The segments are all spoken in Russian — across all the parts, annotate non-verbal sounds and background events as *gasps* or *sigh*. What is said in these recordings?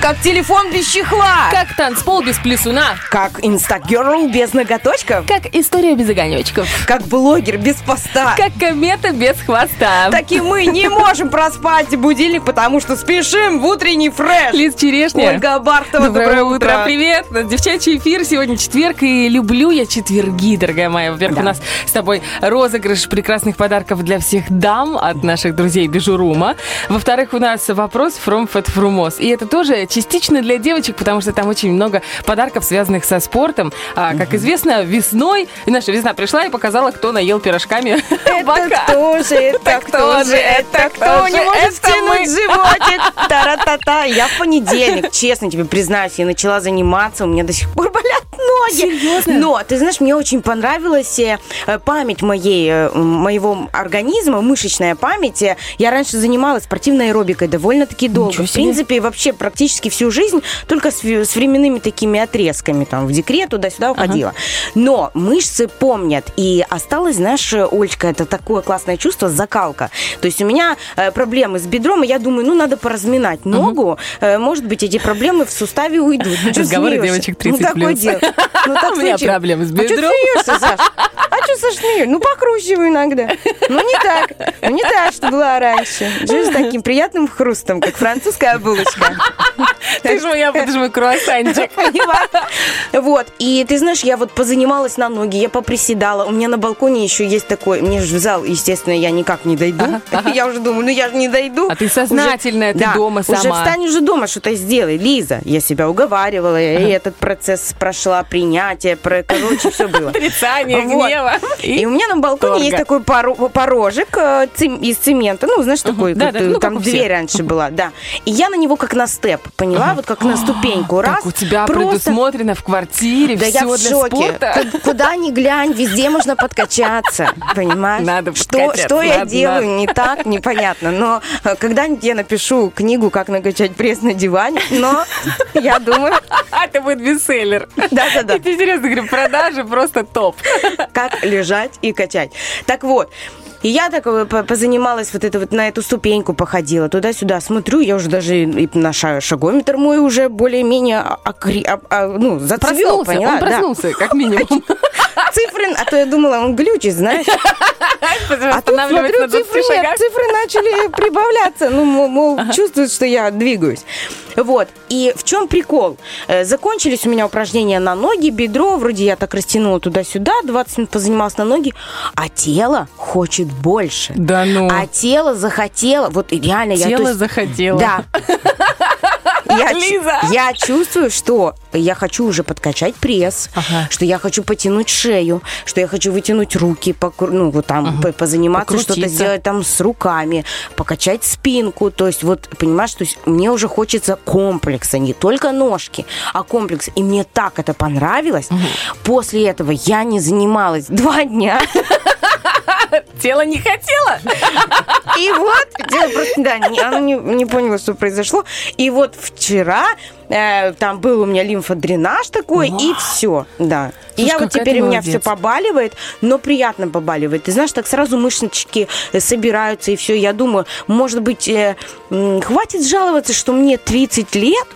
Как телефон без чехла. Как танцпол без плясуна. Как instagirl без ноготочков. Как история без огонечков. Как блогер без поста. Как комета без хвоста. Так и мы не можем проспать будильник, потому что спешим в утренний фреш. Лиз Черешня. Ольга Бартова, Доброе, утро. Привет. Девчачий эфир. Сегодня четверг, и люблю я четверги, дорогая моя. Во-первых, Да. у нас с тобой розыгрыш прекрасных подарков для всех дам от наших друзей Бижурума. Во-вторых, у нас вопрос from Fat Frumos. И это тоже частично для девочек, потому что там очень много подарков, связанных со спортом. А, как известно, весной, наша весна пришла и показала, кто наел пирожками. *laughs* Это кто же, это кто же, это кто не может Это мы. животик? *laughs* Та-ра-та-та. Я в понедельник, честно тебе признаюсь, я начала заниматься, у меня до сих пор болят ноги. Серьезно? Но, ты знаешь, мне очень понравилась э, память моей, э, моего организма, мышечная память. Э, Я раньше занималась спортивной аэробикой довольно-таки долго. В принципе, вообще практически всю жизнь только с, с временными такими отрезками, там, в декрет туда-сюда уходила. Но мышцы помнят. И осталось, знаешь, Олечка, это такое классное чувство, закалка. То есть у меня э, проблемы с бедром, и я думаю, ну, надо поразминать ногу. Э, может быть, эти проблемы в суставе уйдут. Ну, Разговоры смеешься? девочек 30 Ну, такое плюс. дело. Ну, так *laughs* У меня случилось. проблемы с А чё ты бедром. смеешься, Саш? А что, Саш, смеешь? Ну, покручивай иногда. Ну, не так. Ну, не так, что была раньше. Жив с таким приятным хрустом, как французская булочка. *laughs* Ты же моя, ты же мой круассанчик. *laughs* Вот. И ты знаешь, я вот позанималась на ноги, я поприседала. У меня на балконе еще есть такой... Мне же в зал, естественно, я никак не дойду. *laughs* Я уже думаю, ну я же не дойду. А ты сознательная, ты дома Уже сама. встань уже дома, что-то сделай. Лиза, я себя уговаривала, и этот процесс прошла, принятие, короче, все было. Отрицание гнева. И у меня на балконе есть такой поро- порожек э, из цемента. Ну, знаешь, такой, ну, там дверь раньше была, да. И я на него как на степ, поняла? Вот как на ступеньку. Раз, Так у тебя просто- предусмотрено в квартире Да я все в для шоке. спорта. Ку- Куда ни глянь, везде можно подкачаться, *laughs* понимаешь? Надо что, что я надо, делаю надо. не так, непонятно. Но э, когда-нибудь я напишу книгу «Как накачать пресс на диване», но *laughs* я думаю, *laughs* это будет бестселлер. да-да-да. Я серьезно говорю, продажи просто топ. как лежать и качать. Так вот, и я так э, по- позанималась вот это вот на эту ступеньку походила туда-сюда, смотрю, я уже даже и на ша- шагометр мой уже более-менее окри- а- а, ну зацвел, Проснулся, поняла? он Да. проснулся, как минимум. *laughs* Цифры, а то я думала, он глючит, знаешь. *laughs* А тут смотрю, на 20 цифры нет, цифры начали прибавляться. Ну, мол, чувствуют, что я двигаюсь. Вот. И в чем прикол? Э, Закончились у меня упражнения на ноги, бедро. Вроде я так растянула туда-сюда, 20 минут позанималась на ноги. А тело хочет больше. Да ну. А тело захотело. Вот реально я... то Тело захотело. Да. *laughs* Я, Лиза! я чувствую, что я хочу уже подкачать пресс, Ага. что я хочу потянуть шею, что я хочу вытянуть руки, покру- ну вот там по- позаниматься, что-то сделать там с руками, покачать спинку. То есть вот понимаешь, то есть мне уже хочется комплекса, не только ножки, а комплекс. И мне так это понравилось. После этого я не занималась два дня. *laughs* *laughs* Тело не хотело. И вот, дело просто, да, она не, не поняла, что произошло. И вот вчера э, там был у меня лимфодренаж такой, и все, да. И Слушай, я вот теперь у меня все побаливает, но приятно побаливает. Ты знаешь, так сразу мышечки э, собираются, и все. Я думаю, может быть, э, хватит жаловаться, что мне 30 лет,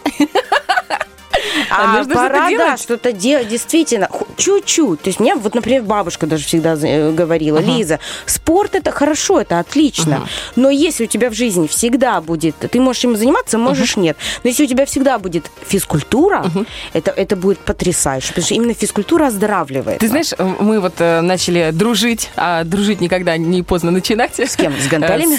А а, пора, да, делать. что-то делать, действительно, чуть-чуть. То есть мне, вот, например, бабушка даже всегда э, говорила, Лиза, спорт это хорошо, это отлично, но если у тебя в жизни всегда будет, ты можешь им заниматься, можешь нет, но если у тебя всегда будет физкультура, это, это будет потрясающе, потому что именно физкультура оздоравливает. Ты знаешь, э, мы вот э, начали дружить, а дружить никогда не поздно начинать. С кем? С гантелями?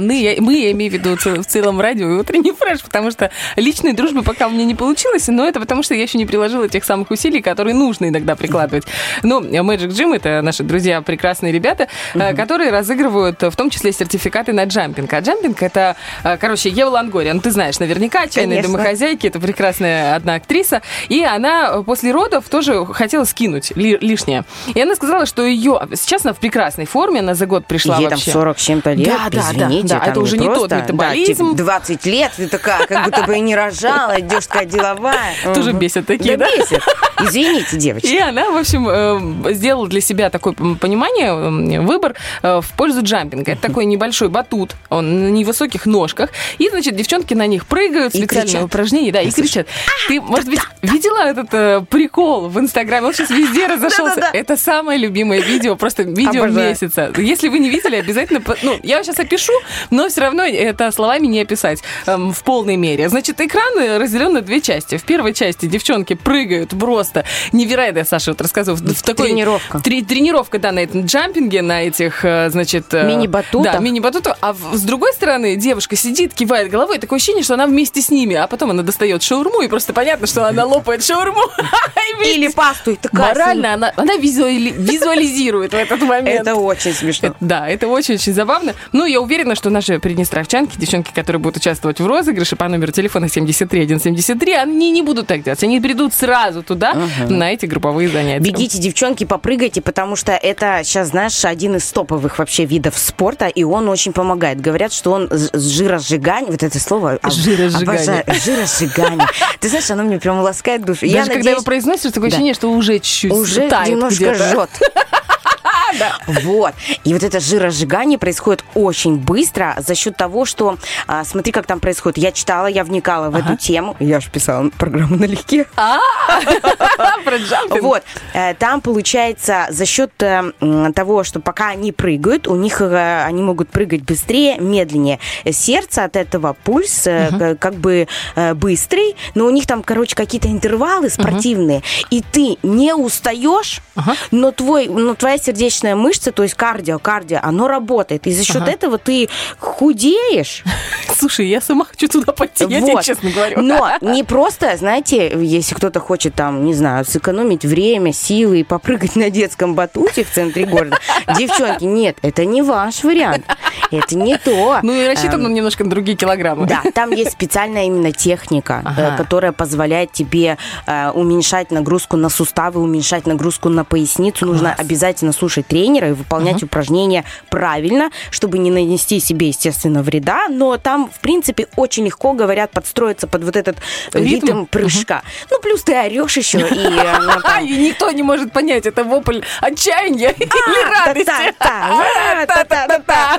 мы, я- мы, я имею в виду в целом радио и утренний фреш, потому что личной дружбы пока у меня не получилось, но это потому, что я еще не приложила тех самых усилий, которые нужно иногда прикладывать. Ну, Magic Gym — это наши друзья, прекрасные ребята, uh-huh. которые разыгрывают в том числе сертификаты на джампинг. А джампинг — это, э, короче, Ева Лангория, ну, ты знаешь наверняка, «Чайные домохозяйки», это прекрасная одна актриса, и она после родов тоже хотела скинуть ли, лишнее. И она сказала, что ее... Сейчас она в прекрасной форме, она за год пришла Ей вообще. там 40 чем-то лет, да, да, извините. Да, да, это уже не, просто, тот метаболизм. Да, 20 лет, ты такая, как будто бы и не рожала, идешь такая деловая. *laughs* Тоже бесит такие, да? бесит. Извините, девочки. И она, в общем, э, сделала для себя такое понимание, выбор э, в пользу джампинга. Это такой небольшой батут, он на невысоких ножках. И, значит, девчонки на них прыгают, специальные упражнения, да, и кричат. Ты, может быть, видела этот э, прикол в Инстаграме? Он сейчас везде *laughs* разошелся. Это самое любимое видео, просто видео месяца. Если вы не видели, обязательно... Ну, я сейчас опишу, но все равно это словами не описать эм, в полной мере. Значит, экран разделен на две части. В первой части девчонки прыгают просто невероятно, Саша вот рассказывал. В такой, тренировка. Три, тренировка, да, на этом джампинге, на этих, э, значит... Э, Мини-батутах. Да, мини-батутах. А с другой стороны, девушка сидит, кивает головой, такое ощущение, что она вместе с ними, а потом она достает шаурму, и просто понятно, что она лопает шаурму. *laughs* Или пасту. Морально она, она визуализирует в этот момент. Это очень смешно. Да, это очень-очень забавно. Ну, я уверена, что наши приднестровчанки, девчонки, которые будут участвовать в розыгрыше по номеру телефона 73173, они не будут так делать. Они придут сразу туда, uh-huh. на эти групповые занятия. Бегите, девчонки, попрыгайте, потому что это сейчас, знаешь, один из топовых вообще видов спорта, и он очень помогает. Говорят, что он жиросжигание, вот это слово, жиросжигание. Обожаю, жиросжигание. Ты знаешь, оно мне прям ласкает душу. Даже я когда надеюсь... его произносишь, такое ощущение, что уже чуть-чуть Уже немножко жжет. Да. Вот. И вот это жиросжигание происходит очень быстро за счет того, что, а, смотри, как там происходит. Я читала, я вникала в ага. эту тему. Я же писала программу налегке. А. *laughs* Вот. Э, там, получается, за счет э, того, что пока они прыгают, у них э, они могут прыгать быстрее, медленнее. Сердце от этого, пульс как бы быстрый, но у них там, короче, какие-то интервалы спортивные. И ты не устаешь, но, твой, но твоя сердечная мышечная мышца, то есть кардио, кардио, оно работает. И за счет ага. этого ты худеешь. *laughs* Слушай, я сама хочу туда пойти, вот. я тебе честно говорю. Но *laughs* не просто, знаете, если кто-то хочет там, не знаю, сэкономить время, силы и попрыгать на детском батуте в центре города. *laughs* Девчонки, нет, это не ваш вариант. Это не то. Ну и рассчитан он немножко на другие килограммы. Да, там есть специальная именно техника, ага. которая позволяет тебе э, уменьшать нагрузку на суставы, уменьшать нагрузку на поясницу. Класс. Нужно обязательно слушать тренера и выполнять uh-huh. упражнения правильно, чтобы не нанести себе, естественно, вреда. Но там, в принципе, очень легко, говорят, подстроиться под вот этот ритм, ритм прыжка. Uh-huh. Ну, плюс ты орешь еще. И, *laughs* и никто не может понять, это вопль отчаяния или радости.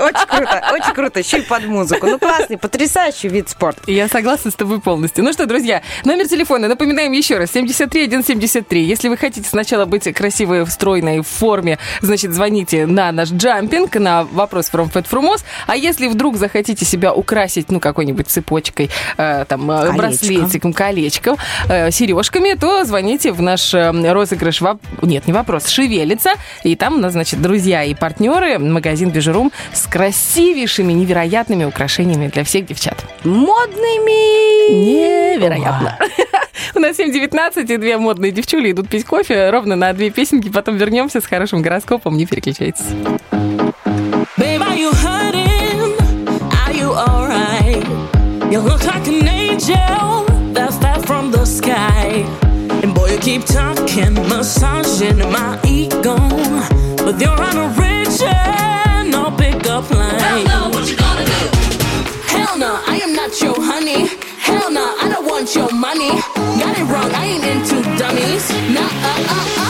Очень круто, очень круто. Еще и под музыку. Ну, классный, потрясающий вид спорта. Я согласна с тобой полностью. Ну что, друзья, номер телефона, напоминаем еще раз, 73 173. Если вы хотите сначала быть красивой, стройной, в форме, значит, звоните на наш джампинг, на вопрос from Fat Frumos. А если вдруг захотите себя украсить, ну, какой-нибудь цепочкой, э, там, Колечко. браслетиком, колечком, э, сережками, то звоните в наш э, розыгрыш. Воп... Нет, не вопрос, шевелится. И там у нас, значит, друзья и партнеры, магазин Бижерум с красивейшими, невероятными украшениями для всех девчат. Модными! Невероятно. *laughs* У нас 7.19, и две модные девчули идут пить кофе ровно на две песенки. Потом вернемся с хорошим гороскопом. Не переключайтесь. Babe, are you hurting? Are you alright? You look like an angel that fell from the sky. And boy, you keep talking, massaging my ego. But you're on a rich no pickup line. Hell no, what you gonna do? Hell no, I am not your honey. Hell no, I don't want your money. Got it wrong, I ain't into dummies. Nah, uh, uh, uh.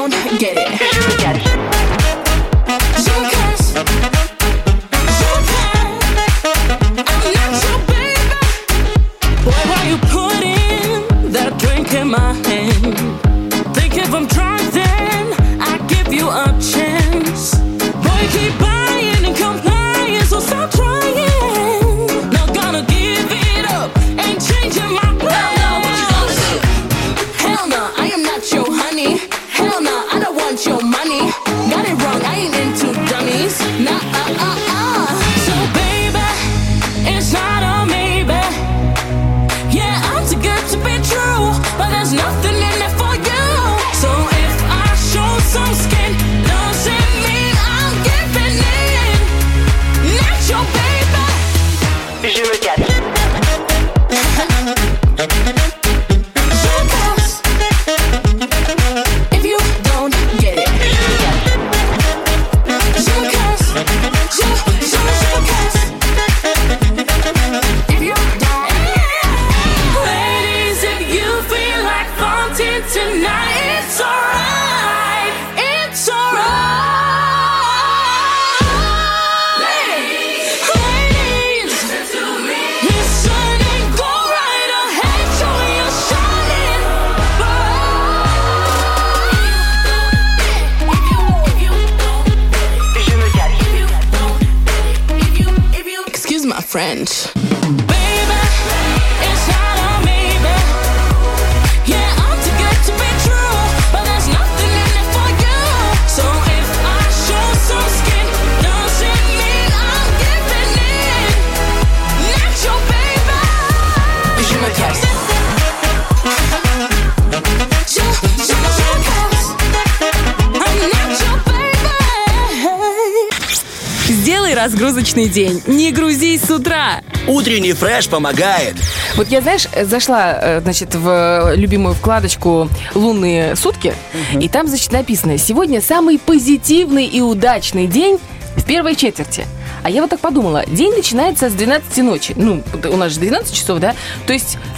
разгрузочный день. Не грузись с утра. Утренний фреш помогает. Вот я, знаешь, э, зашла, э, значит, в э, любимую вкладочку «Лунные сутки», угу. и там, значит, написано «Сегодня самый позитивный и удачный день в первой четверти». А я вот так подумала, день начинается с 12 ночи. Ну, у нас же 12 часов, да? То есть... *laughs*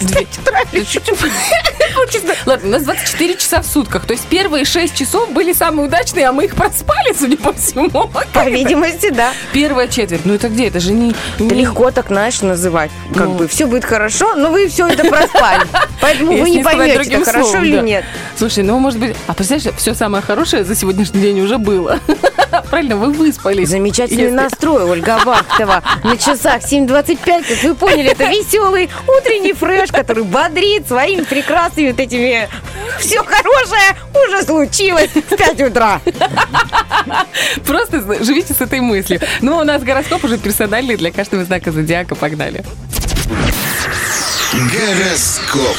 честно. Ладно, у нас 24 часа в сутках. То есть первые 6 часов были самые удачные, а мы их проспали, судя по всему. *laughs* По видимости, да. Первая четверть. Ну это где? Это же не... Да легко так, знаешь, называть. Как ну. бы все будет хорошо, но вы все это проспали. Поэтому Если вы не поймете, это хорошо словом, или нет. Слушай, ну может быть... А представляешь, все самое хорошее за сегодняшний день уже было. *laughs* Правильно, вы выспались. Замечательный Если... настрой, Ольга Вахтова. На часах 7.25, как вы поняли, это веселый утренний фреш, который бодрит своими прекрасными вот этими... Все хорошее уже случилось в 5 утра. Просто живите с этой мыслью. Ну, у нас гороскоп уже персональный для каждого знака зодиака. Погнали. Гороскоп.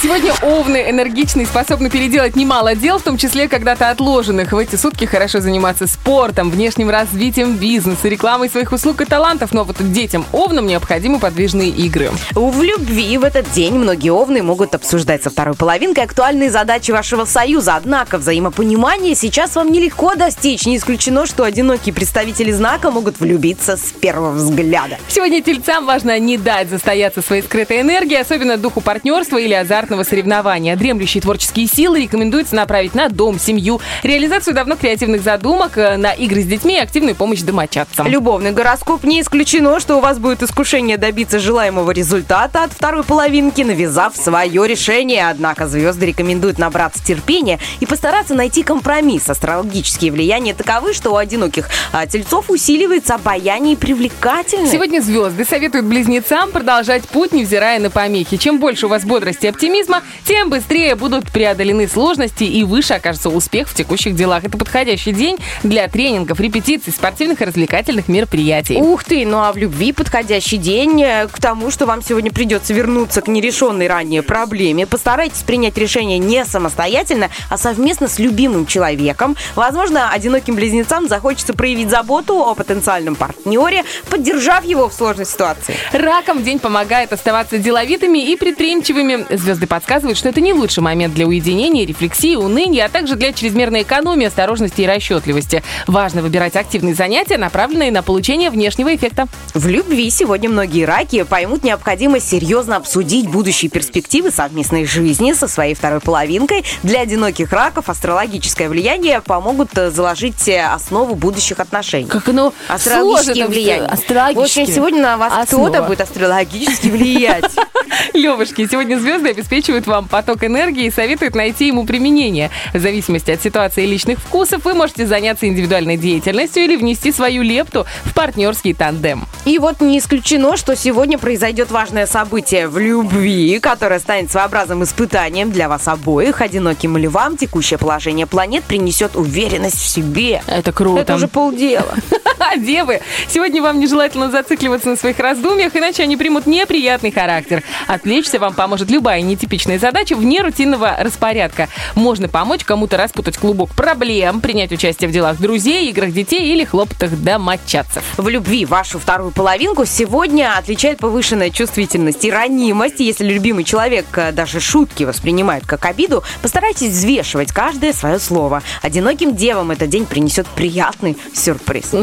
Сегодня овны энергичные, способны переделать немало дел, в том числе когда-то отложенных. В эти сутки хорошо заниматься спортом, внешним развитием бизнеса, рекламой своих услуг и талантов. Но вот детям овнам необходимы подвижные игры. В любви в этот день многие овны могут обсуждать со второй половинкой актуальные задачи вашего союза. Однако взаимопонимание сейчас вам нелегко достичь. Не исключено, что одинокие представители знака могут влюбиться с первого взгляда. Сегодня тельцам важно не дать застояться своей скрытой энергии, особенно духу партнерства или азартного соревнования. Дремлющие творческие силы рекомендуется направить на дом, семью, реализацию давно креативных задумок, э, на игры с детьми и активную помощь домочадцам. Любовный гороскоп не исключено, что у вас будет искушение добиться желаемого результата от второй половинки, навязав свое решение. Однако звезды рекомендуют набраться терпения и постараться найти компромисс. Астрологические влияния таковы, что у одиноких а, тельцов усиливается обаяние и привлекательность. Сегодня звезды советуют близнецам продолжать путь, невзирая на помехи. Чем больше у вас бодрости и оптимизма, тем быстрее будут преодолены сложности и выше окажется успех в текущих делах. Это подходящий день для тренингов, репетиций, спортивных и развлекательных мероприятий. Ух ты, ну а в любви подходящий день э, к тому, что вам сегодня придется вернуться к нерешенной ранее проблеме. Постарайтесь принять решение не самостоятельно, а совместно с любимым человеком. Возможно, одиноким близнецам захочется проявить заботу о потенциальном партнере, поддержав его в сложной ситуации. Ракам день помогает оставаться деловитыми и предприимчивыми. Звезды подсказывают, что это не лучший момент для уединения, рефлексии, уныния, а также для чрезмерной экономии, осторожности и расчетливости. Важно выбирать активные занятия, направленные на получение внешнего эффекта. В любви сегодня многие раки поймут необходимость серьезно обсудить будущие перспективы совместной жизни со своей второй половинкой. Для одиноких раков астрологическое влияние помогут э, заложить э, основу будущих отношений. Как оно Астрологические сложно, влияния. астрологические. В общем, сегодня на вас кто-то будет астрологически влиять. *laughs* Левушки, сегодня звезды обеспечивают вам поток энергии и советуют найти ему применение. В зависимости от ситуации и личных вкусов вы можете заняться индивидуальной деятельностью или внести свою лепту в партнерский тандем. И вот не исключено, что сегодня произойдет важное событие в любви, которое станет своеобразным испытанием для вас обоих. Одиноким львам текущее положение планет принесет уверенность в себе. Это круто. Это уже полдела. *laughs* Девы, сегодня вам нежелательно зацикливаться на своих раздумьях, иначе они примут неприятный характер. Отвлечься вам поможет любая нетипичная задача вне рутинного распорядка. Можно помочь кому-то распутать клубок проблем, принять участие в делах друзей, играх детей или хлопотах домочадцев. В любви вашу вторую половинку сегодня отличает повышенная чувствительность и ранимость. Если любимый человек э, даже шутки воспринимает как обиду, постарайтесь взвешивать каждое свое слово. Одиноким девам этот день принесет приятный сюрприз. *laughs*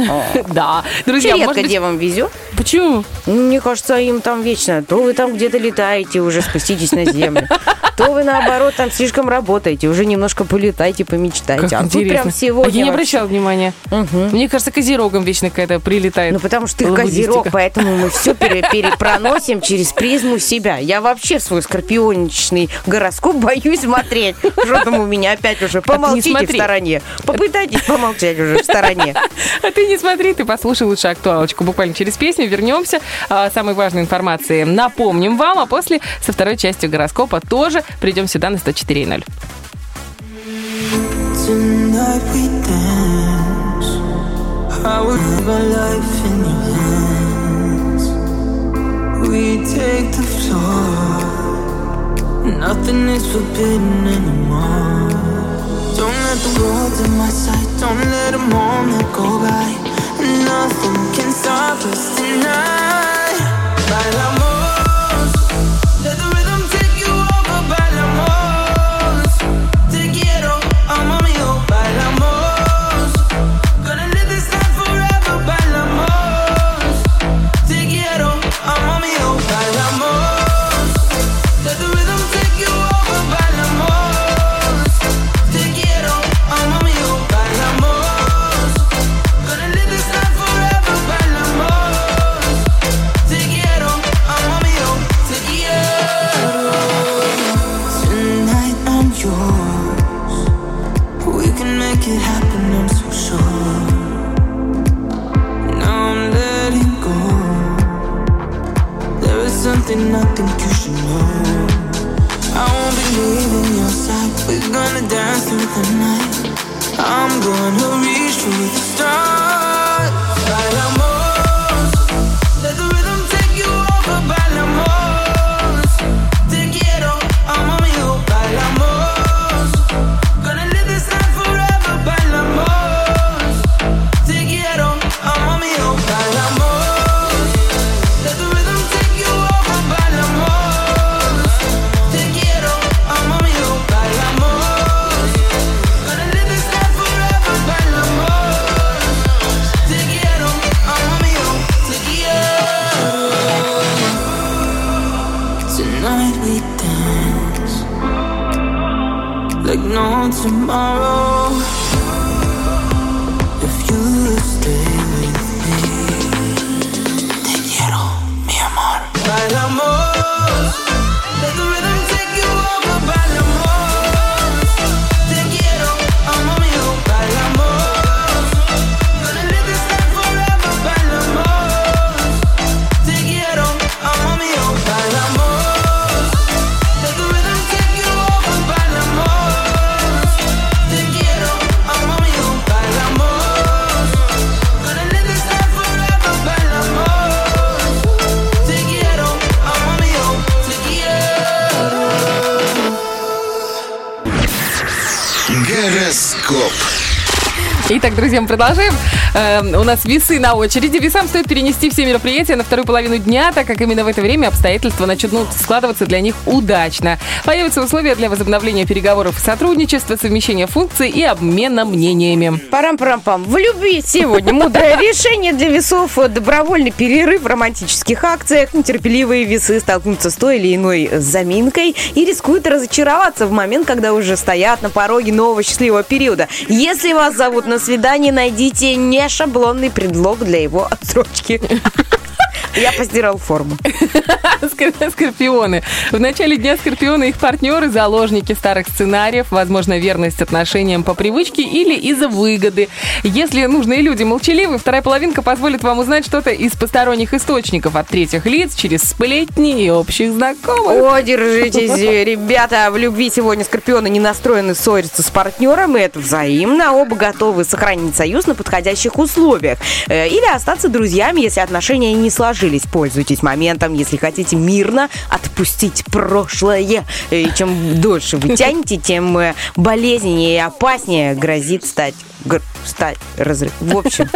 Да, друзья, редко девам везет. Почему? Мне кажется, им там вечно. То вы там где-то летаете уже, спуститесь на землю. *laughs* то вы, наоборот, там слишком работаете, уже немножко полетайте, помечтайте. Как а интересно. прям сегодня А я не обращала внимания. Мне кажется, козерогом вечно какая-то прилетает. Ну, потому что ты козерог, поэтому мы все перепроносим через призму себя. Я вообще свой скорпионичный гороскоп боюсь смотреть. Что там у меня опять уже? Помолчите в стороне. Попытайтесь помолчать уже в стороне. А ты не смотри, ты послушай лучше актуалочку. Буквально через песню вернемся. а, Самой важной информации напомним вам, а после со второй частью гороскопа тоже придем сюда на 104.0. Tonight we dance. I will live our life in your hands. We take the floor. Nothing is forbidden anymore. Don't let the world in my sight. Don't let a moment go by. Nothing can stop us tonight. Bailamos. I'm gonna reach for the stars. Итак, друзья, мы продолжаем. Э, у нас весы на очереди. Весам стоит перенести все мероприятия на вторую половину дня, так как именно в это время обстоятельства начнут складываться для них удачно. Появятся условия для возобновления переговоров и сотрудничества, совмещения функций и обмена мнениями. Парам-парам-пам. В любви сегодня мудрое *laughs* решение для весов, добровольный перерыв в романтических акциях, нетерпеливые весы столкнутся с той или иной заминкой и рискуют разочароваться в момент, когда уже стоят на пороге нового счастливого периода. Если вас зовут на свидание, найдите не шаблонный предлог для его отсрочки. *laughs* Я постирал форму. *laughs* Скор- Скорпионы. В начале дня скорпионы их партнеры, заложники старых сценариев, возможно, верность отношениям по привычке или из-за выгоды. Если нужные люди молчаливы, вторая половинка позволит вам узнать что-то из посторонних источников от третьих лиц через сплетни и общих знакомых. О, держитесь, ребята. В любви сегодня скорпионы не настроены ссориться с партнером, и это взаимно. Оба готовы сохранить союз на подходящих условиях. Э, Или остаться друзьями, если отношения не сложились. Пользуйтесь моментом, если хотите мирно отпустить прошлое. И чем дольше вы тянете, тем э, болезненнее и опаснее грозит стать, стать разрыв. В общем,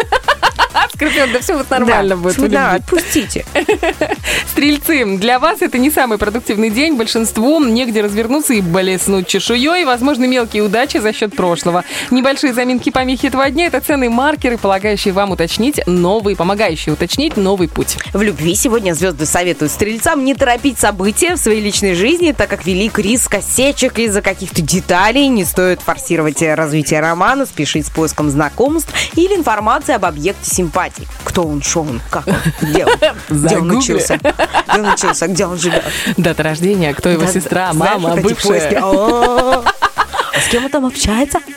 Скорпион, да все вот нормально будет. Да, отпустите. *laughs* Стрельцы, для вас это не самый продуктивный день. Большинству негде развернуться и блеснуть чешуей. Возможны мелкие удачи за счет прошлого. Небольшие заминки помехи этого дня – это ценные маркеры, полагающие вам уточнить новый, помогающие уточнить новый путь. В любви сегодня звезды советуют стрельцам не торопить события в своей личной жизни, так как велик риск осечек из-за каких-то деталей. Не стоит форсировать развитие романа, спешить с поиском знакомств или информации об объекте симпатии. Кто он, что он, как он, где он, *laughs* где он учился, где он учился, где он живет. Дата рождения, кто его сестра, мама, бывшая. А, с кем он там общается? *laughs*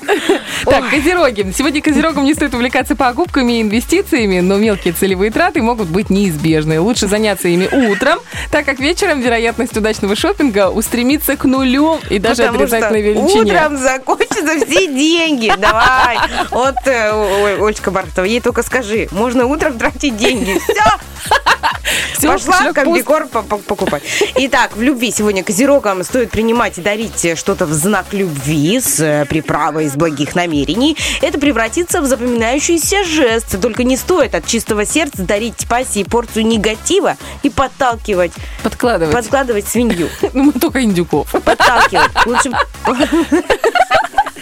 Так, козероги. Сегодня козерогам не стоит увлекаться покупками и инвестициями, но мелкие целевые траты могут быть неизбежны. Лучше заняться ими утром, так как вечером вероятность удачного шопинга устремится к нулю и даже Потому отрицательной величине. утром закончатся все деньги. Давай. Вот, э, ой, Олечка Бархатова, ей только скажи, можно утром тратить деньги. Все, *laughs* Всё, Пошла кошелек пуст. комбикор по- по- покупать. Итак, в любви сегодня козерогам стоит принимать и дарить что-то в знак любви с э, приправой из благих намерений. Это превратится в запоминающийся жест. Только не стоит от чистого сердца дарить пассии порцию негатива и подталкивать, Подкладывать. подкладывать свинью. *laughs* Ну, мы только индюков. Подталкивать. Лучше... *laughs*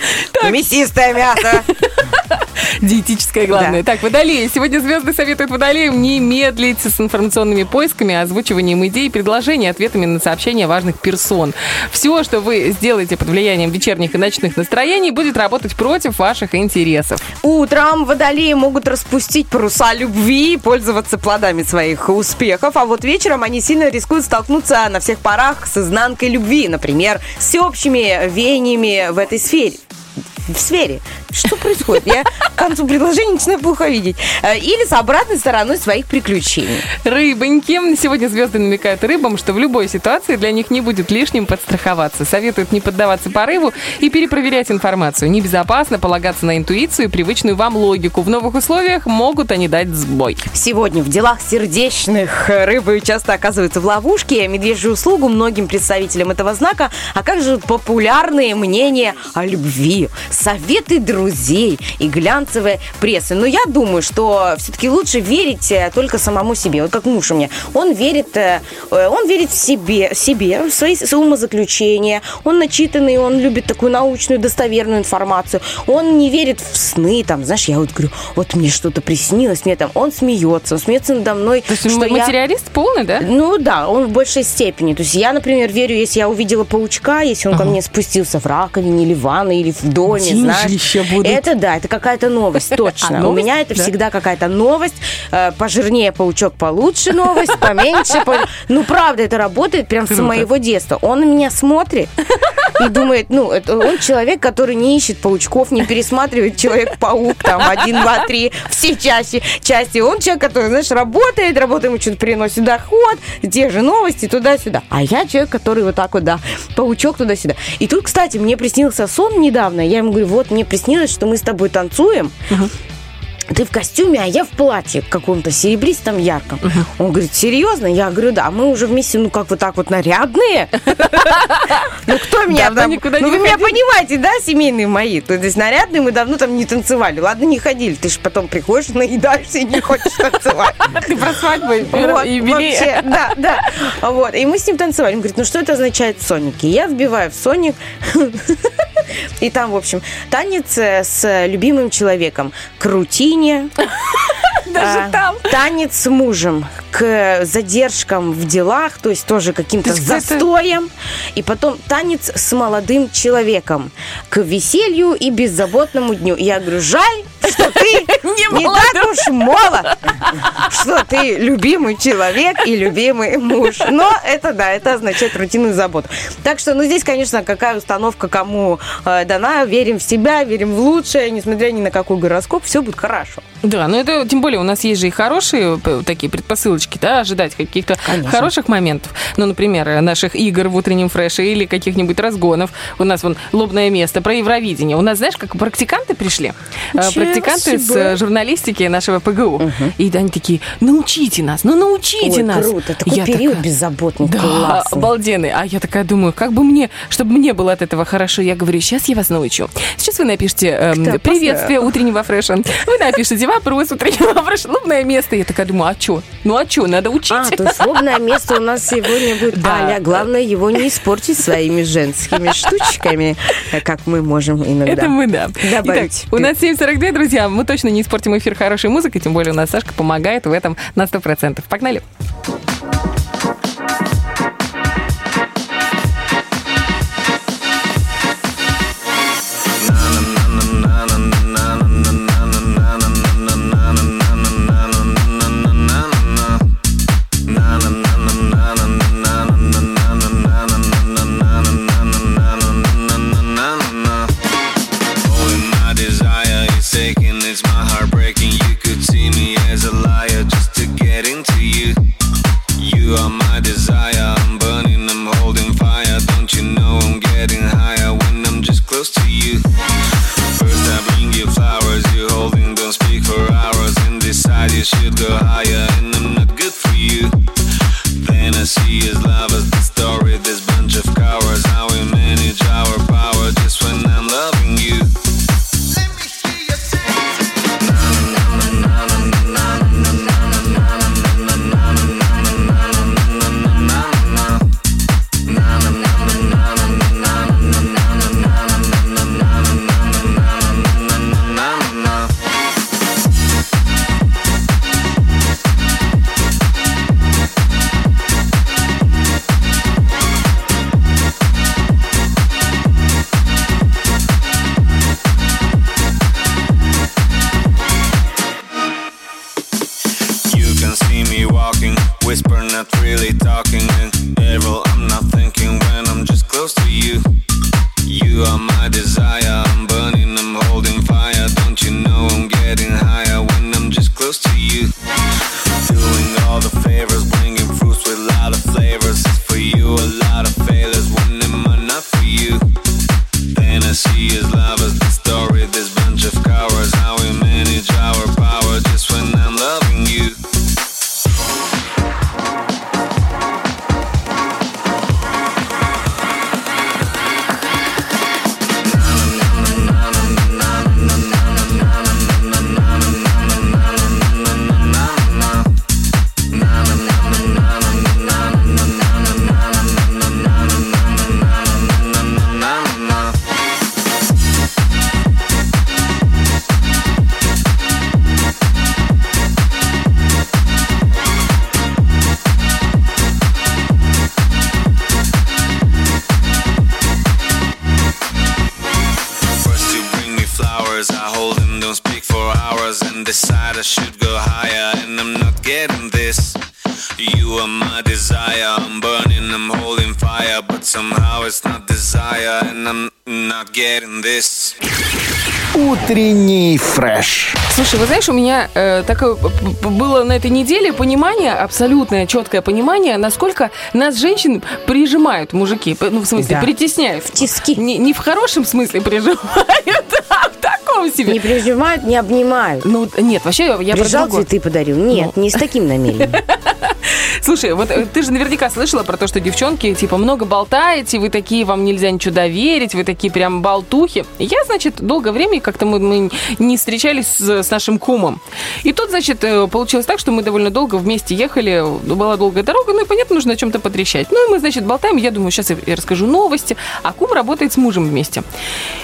*laughs* Мясистое мясо. Диетическое главное. Так, водолеи. Сегодня звезды советуют водолеям не медлить с информационными поисками, озвучиванием идей предложений, ответами на сообщения важных персон. Все, что вы сделаете под влиянием вечерних и ночных настроений, будет работать против ваших интересов. Утром водолеи могут распустить паруса любви и пользоваться плодами своих успехов, а вот вечером они сильно рискуют столкнуться на всех парах с изнанкой любви, например, с всеобщими веяниями в этой сфере. В сфере. Что происходит? Я к концу предложения начинаю плохо видеть. Э, Или с обратной стороной своих приключений. Рыбоньки. Сегодня звезды намекают рыбам, что в любой ситуации для них не будет лишним подстраховаться. Советуют не поддаваться порыву и перепроверять информацию. Небезопасно полагаться на интуицию и привычную вам логику. В новых условиях могут они дать сбой. Сегодня в делах сердечных рыбы часто оказываются в ловушке. Медвежью услугу многим представителям этого знака окажут популярные мнения о любви, советы друзей и глянцевая пресса. Но я думаю, что все-таки лучше верить э, только самому себе. Вот как муж у меня. Он верит, э, э, он верит в себе, себе в свои, умозаключения. Он начитанный, он любит такую научную, достоверную информацию. Он не верит в сны. Там, знаешь, я вот говорю, вот мне что-то приснилось, мне там, он смеется, он смеется надо мной. То есть что я- материалист полный, да? ну да, он в большей степени. То есть я, например, верю, если я увидела паучка, если он ко мне спустился в раковине или в ванной, или в доме, знаешь. Деньжища будут. Это да, это какая-то новость, *laughs* точно. А, У меня это Да. всегда какая-то новость. Э, Пожирнее паучок получше новость, поменьше. по- *laughs* Ну, правда, это работает прям с моего детства. Он на меня смотрит и думает, ну, это он человек, который не ищет паучков, не пересматривает Человек-паук, там, один, два, три, все части, части. Он человек, который, знаешь, работает, работа ему что-то приносит доход, те же новости, туда-сюда. А я человек, который вот так вот, да, паучок туда-сюда. И тут, кстати, мне приснился сон недавно, я ему говорю, вот, мне приснилось, что мы с тобой танцуем, ты в костюме, а я в платье каком-то серебристом ярком. Он говорит, серьезно? Я говорю, да, мы уже вместе, ну как вот так вот нарядные. *laughs* Ну кто меня там... Ну вы меня понимаете, да, семейные мои? То есть нарядные мы давно там не танцевали. Ладно, не ходили. Ты же потом приходишь, наедаешься и не хочешь танцевать. *laughs* Ты про свадьбу и вообще, да, да. Вот. И мы с ним танцевали. Он говорит, ну что это означает в Сонике? Я вбиваю в Соник. *laughs* И там, в общем, танец э, с любимым человеком. Крутине. *laughs* Даже а, там. Танец с мужем. К задержкам в делах, то есть тоже каким-то То застоем. И потом танец с молодым человеком. К веселью и беззаботному дню. Я говорю, жаль, что ты *laughs* не так уж молод, что ты любимый человек и любимый муж. Но это да, это означает рутинную заботу. Так что, ну здесь, конечно, какая установка кому э, дана. Верим в себя, верим в лучшее, несмотря ни на какой гороскоп, все будет хорошо. Да, но это тем более у нас есть же и хорошие п- такие предпосылочки, да, ожидать каких-то хороших моментов. Ну, например, э, наших игр в утреннем фреше или каких-нибудь разгонов. У нас вон лобное место про Евровидение. У нас, знаешь, как практиканты пришли. Э, Чего? Практиканты с Спасибо. э, журналистики нашего ПГУ. И они такие, научите нас, ну научите Ой, нас. круто. Такой Я период такая, беззаботный, Да, классный. обалденный. А я такая думаю, как бы мне, чтобы мне было от этого хорошо, я говорю, сейчас я вас научу. Сейчас вы напишите эм, приветствие утреннего фреша. Вы напишите вопрос утреннего фреша, лобное место. Я такая думаю, а что? Ну а что, надо учить. А, то есть лобное место у нас сегодня будет Да. Аля. Главное, его не испортить своими женскими штучками, как мы можем иногда. Это мы, да. Добавить. Итак, у нас 7.42, друзья. Мы точно не испортим эфир хорошей музыкой, тем более у нас Сашка помогает в этом на 100%. Погнали. Only знаешь, у меня э, такое было на этой неделе понимание, абсолютное четкое понимание, насколько нас, женщин, прижимают мужики. Ну, в смысле, Да. притесняют. В тиски. Не, не в хорошем смысле прижимают, *laughs* а в таком себе. Не прижимают, не обнимают. Ну, нет, вообще я про Прижал, другое. цветы подарил. Нет, не с таким намерением. *laughs* Слушай, вот э, ты же наверняка слышала про то, что девчонки, типа, много болтаете, вы такие, вам нельзя ничего доверить, вы такие прям болтухи. Я, значит, долгое время как-то мы, мы не встречались с, с нашим кумом. И тут, значит, э, получилось так, что мы довольно долго вместе ехали, была долгая дорога, ну и, понятно, нужно о чем-то потрещать. Ну и мы, значит, болтаем, я думаю, сейчас я, расскажу новости, а кум работает с мужем вместе.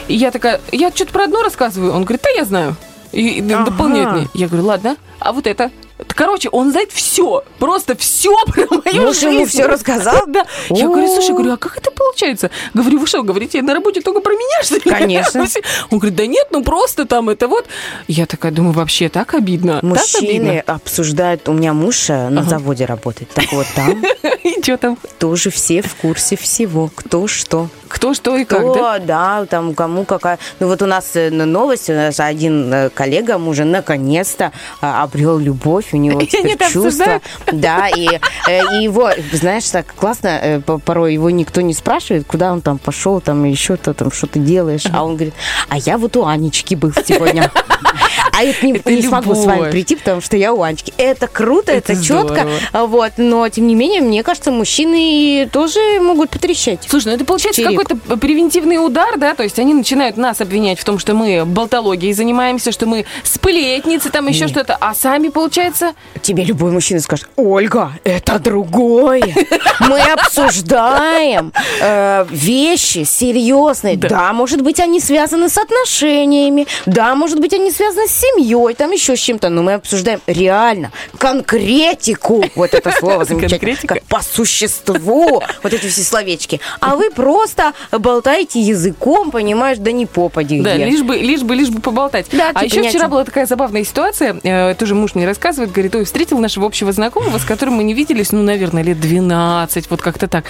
И я такая, я что-то про одно рассказываю, он говорит, да, я знаю. И Ага. дополняет мне. Я говорю, ладно, а вот это? Короче, он знает все, просто все *laughs* про мою Муж жизнь. ему всё рассказал? *laughs* Да. Я говорю, слушай, говорю, а как это получается? Говорю, вы что, говорите на работе только про меня, что ли? Конечно. *laughs* Он говорит, да нет, ну просто там это вот. Я такая думаю, вообще так обидно. Мужчины обсуждают, у меня муж э, на заводе работает, так вот там И что там? тоже все в курсе всего, кто что. Кто, что и как, Кто, да? да? там кому какая. Ну вот у нас э, новость, у нас один э, коллега мужа наконец-то а, обрел любовь, у него *laughs* теперь чувства. обсуждают? Да, и, э, и его, знаешь, так классно, по- порой его никто не спрашивает, куда он там пошел, там еще то там, что ты делаешь. А он говорит, а я вот у Анечки был сегодня. *laughs* А это не, Это не смогу с вами прийти, потому что я у Анечки. Это круто, это, Это четко. Вот, но тем не менее, мне кажется, мужчины тоже могут потрещать. Слушай, ну это получается какой-то превентивный удар, да? То есть они начинают нас обвинять в том, что мы болтологией занимаемся, что мы сплетницы, там еще что-то, а сами, получается, Тебе любой мужчина скажет, Ольга, это другое. Мы обсуждаем э, вещи серьезные. Да. может быть, они связаны с отношениями. Да, может быть, они связаны с семьей, там еще с чем-то. Но мы обсуждаем реально конкретику. Вот это слово *laughs* замечательное. Конкретика? Как по существу. Вот эти все словечки. А вы просто болтаете языком, понимаешь, да не попади Да, лишь бы, лишь бы, лишь бы поболтать. Да, а типа еще вчера была такая забавная ситуация, э, тоже муж мне рассказывает, говорит, ой, встретил нашего общего знакомого, с которым мы не виделись, ну, наверное, лет 12, вот как-то так.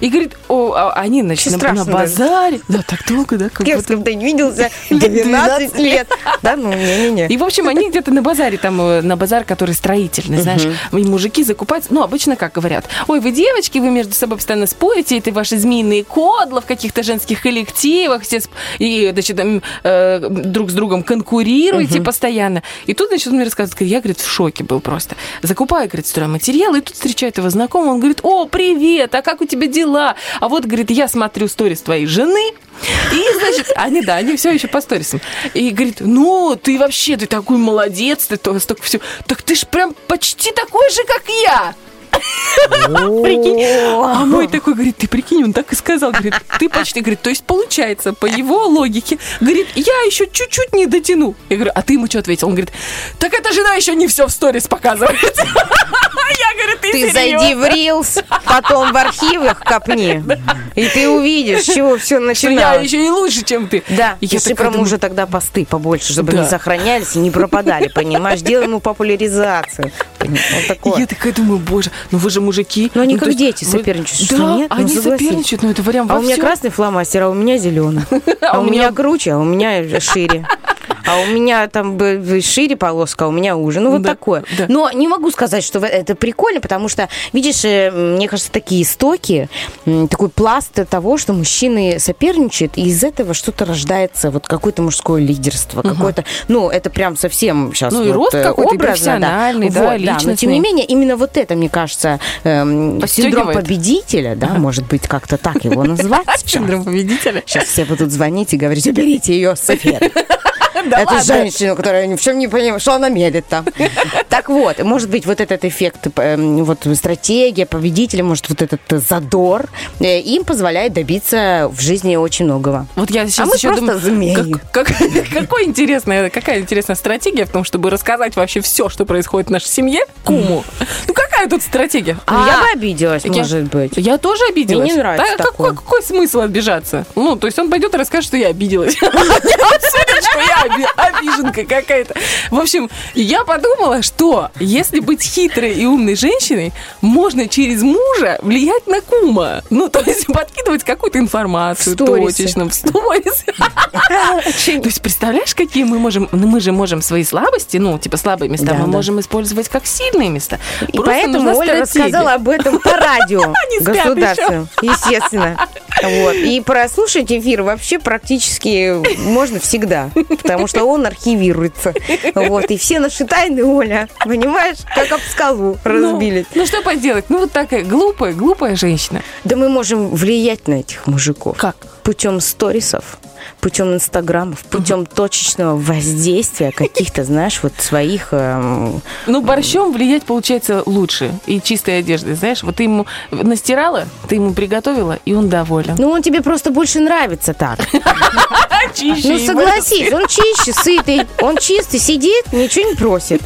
И говорит, о, а они, значит, на, на базаре. Да, так долго, да, как Кем будто. ты не виделся *laughs* 12 лет. Да, ну, не-не-не. И, в общем, они где-то на базаре, там, э, на базар, который строительный, знаешь, и мужики закупаются, ну, обычно как говорят, ой, вы девочки, вы между собой постоянно спорите, это ваши змеиные кодла в каких-то женских коллективах, все и, значит, э, друг с другом конкурируете постоянно. И тут, значит, он мне рассказывает, я, говорит, в шоке был просто. Закупаю, говорит, стройматериалы, и тут встречает его знакомый, он говорит, о, привет, а как у тебя дела? А вот, говорит, я смотрю сторис твоей жены, и, значит, они, да, они все еще по сторисам. И говорит, ну, ты вообще, ты такой молодец, ты то- столько все. Так ты ж прям почти такой же, как я. *laughs* Прикинь. А мой такой говорит, ты прикинь, он так и сказал, говорит, ты почти, говорит, то есть получается, по его логике, говорит, я еще чуть-чуть не дотяну. Я говорю, а ты ему что ответил? Он говорит, так эта жена еще не все в сторис показывает. *laughs* Я говорю, ты Ты серьезно?» зайди в Reels, потом в архивах копни, *laughs* и ты увидишь, с чего все Что я начиналось. еще и лучше, чем ты. Да, если про мужа тогда посты побольше, чтобы они сохранялись и не пропадали, понимаешь? Делай ему популяризацию. Я такая думаю, боже, ну вы же мужики. Ну, они то как дети вы- соперничают, Да, что нет? Ну, они согласись. соперничают, ну это прям А у меня всём. красный фломастер, а у меня зеленый. *laughs* А у меня круче, а у меня шире. А у меня там шире полоска, а у меня уже. Ну, вот Да, такое. да. Но не могу сказать, что это прикольно, потому что, видишь, э, мне кажется, такие истоки, такой пласт того, что мужчины соперничают, и из этого что-то рождается, вот какое-то мужское лидерство, какое-то, ну, это прям совсем сейчас Ну, и вот, рост э, какой-то, и профессиональный, да, Вот, Но тем не менее, именно вот это, мне кажется, эм, синдром победителя, да, может быть, как-то так его назвать. *laughs* Синдром победителя. Сейчас все будут звонить и говорить, уберите ее с эфира. *laughs* Ладно. женщину, которая ни в чем не понимает, что она мерит там. *laughs* Так вот, может быть, вот этот эффект, эм, вот стратегия победителя, может, вот этот э, задор э, им позволяет добиться в жизни очень многого. Вот я сейчас мы еще просто думаю, змеи. как- как- *laughs* какой интересная, какая интересная стратегия в том, чтобы рассказать вообще все, что происходит в нашей семье, куму. *laughs* Ну какая тут стратегия? А, я бы обиделась, я- может быть. Я тоже обиделась. Мне не нравится Да, такое. какой, какой смысл обижаться? Ну, то есть он пойдет и расскажет, что я обиделась. Я обиженка какая-то. В общем, я подумала, что если быть хитрой и умной женщиной, можно через мужа влиять на кума. Ну, то есть подкидывать какую-то информацию точечно в сторис. То есть, представляешь, какие мы можем... Ну, мы же можем свои слабости, ну, типа слабые места, Да, мы да. можем использовать как сильные места. И Просто поэтому Оля рассказала об этом по радио *laughs* государственным, естественно. Вот. И прослушать эфир вообще практически можно всегда, потому что он архивируется. Вот. И все наши тайны, Оля, понимаешь, как об скалу разбились. Ну, ну, что поделать? Ну, вот такая глупая, глупая женщина. Да мы можем влиять на этих мужиков. Как? Путем сторисов, путем инстаграмов, путем точечного воздействия каких-то, знаешь, вот своих... эм, Ну, борщом влиять получается лучше. И чистой одеждой, знаешь. Вот ты ему настирала, ты ему приготовила, и он доволен. Ну, он тебе просто больше нравится так. *laughs* Ну согласись, он чище, сытый, он чистый, сидит, ничего не просит.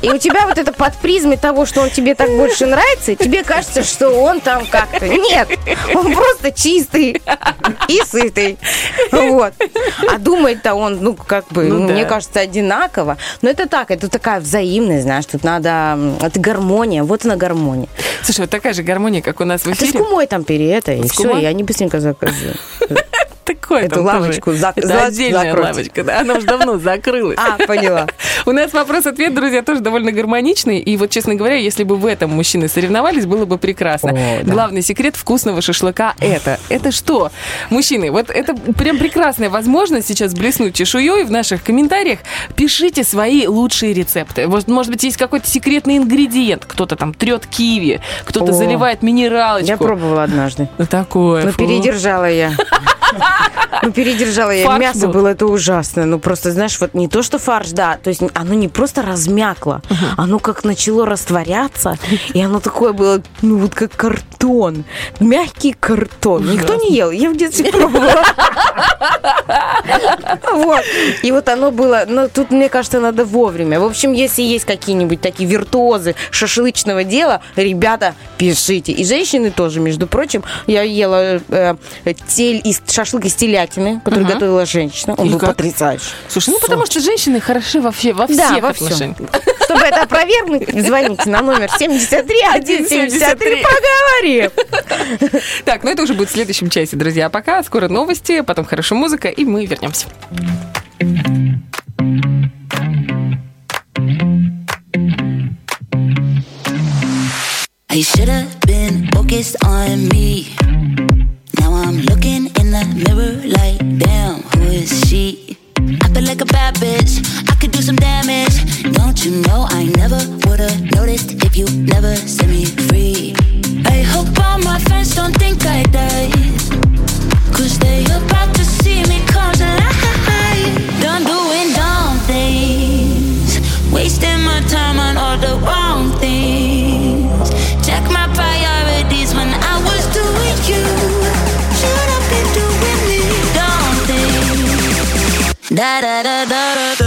И у тебя вот это под призмой того, что он тебе так больше нравится, тебе кажется, что он там как-то. Нет, он просто чистый и сытый. Вот. *laughs* А думает-то он, ну, как бы, Ну ну, да. мне кажется, одинаково. Но это так, это такая взаимность, знаешь, тут надо... Это гармония, вот она гармония. Слушай, вот такая же гармония, как у нас в А ты с эфире. кумой там пере это, и С все, кумой? и они быстренько заказывают. *laughs* такое Эту тоже? лавочку зак- Это за- отдельная закройте. лавочка, да, она уже давно закрылась. *laughs* А, поняла. У нас вопрос-ответ, друзья, тоже довольно гармоничный. И вот, честно говоря, если бы в этом мужчины соревновались, было бы прекрасно. О, да. Главный секрет вкусного шашлыка – это. Это что? Мужчины, вот это прям прекрасная возможность сейчас блеснуть чешуей в наших комментариях. Пишите свои лучшие рецепты. Вот, может быть, есть какой-то секретный ингредиент. Кто-то там трет киви, кто-то О. заливает минералочку. Я пробовала однажды. Ну, такое. Ну, фу. передержала я. *laughs* Ну, передержала я. Фарш Мясо был. было это ужасно. Ну, просто, знаешь, вот не то, что фарш, да, то есть оно не просто размякло, оно как начало растворяться, и оно такое было, ну, вот как картон. Мягкий картон. Никто не ел. Я в детстве пробовала. Вот. И вот оно было, ну, тут, мне кажется, надо вовремя. В общем, если есть какие-нибудь такие виртуозы шашлычного дела, ребята, пишите. И женщины тоже, между прочим. Я ела э, тель из, шашлык из телятины, который Ага. готовила женщина. Он И был как? потрясающий. Слушай, ну потому что женщины хороши вообще во Да, всех во всем. отношениях. Чтобы это опровергнуть, звоните на номер 73 173 поговорим. Так, ну это уже будет в следующем часе, друзья. А пока скоро новости, потом хорошая музыка, и мы вернемся. I should have been focused on me. Like a bad bitch. I could do some damage. Don't you know I never would've noticed if you never set me free? I hope all my friends don't think I died. Cause they da da da da da.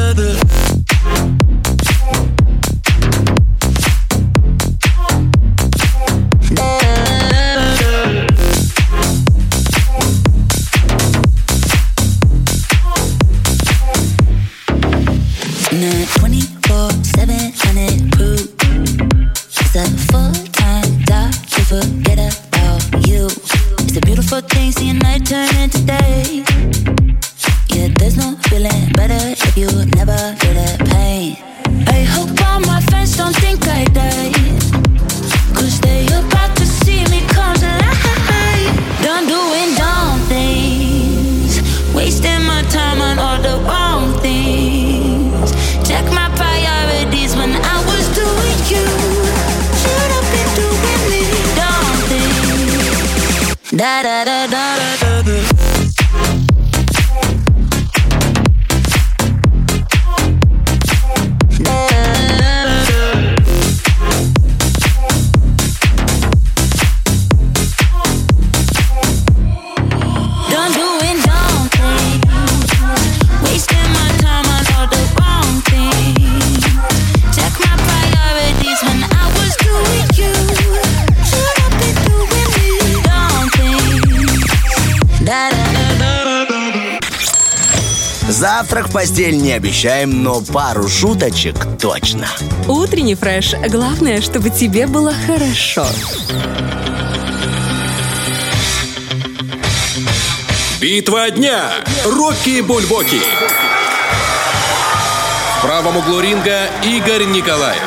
Постель не обещаем, но пару шуточек точно. Утренний фреш. Главное, чтобы тебе было хорошо. Битва дня. Рокки Бульбоки. В правом углу ринга Игорь Николаев.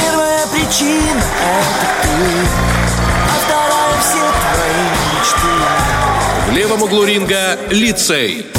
Первая причина — это ты, а вторая — все твои мечты. В левом углу ринга Лицей.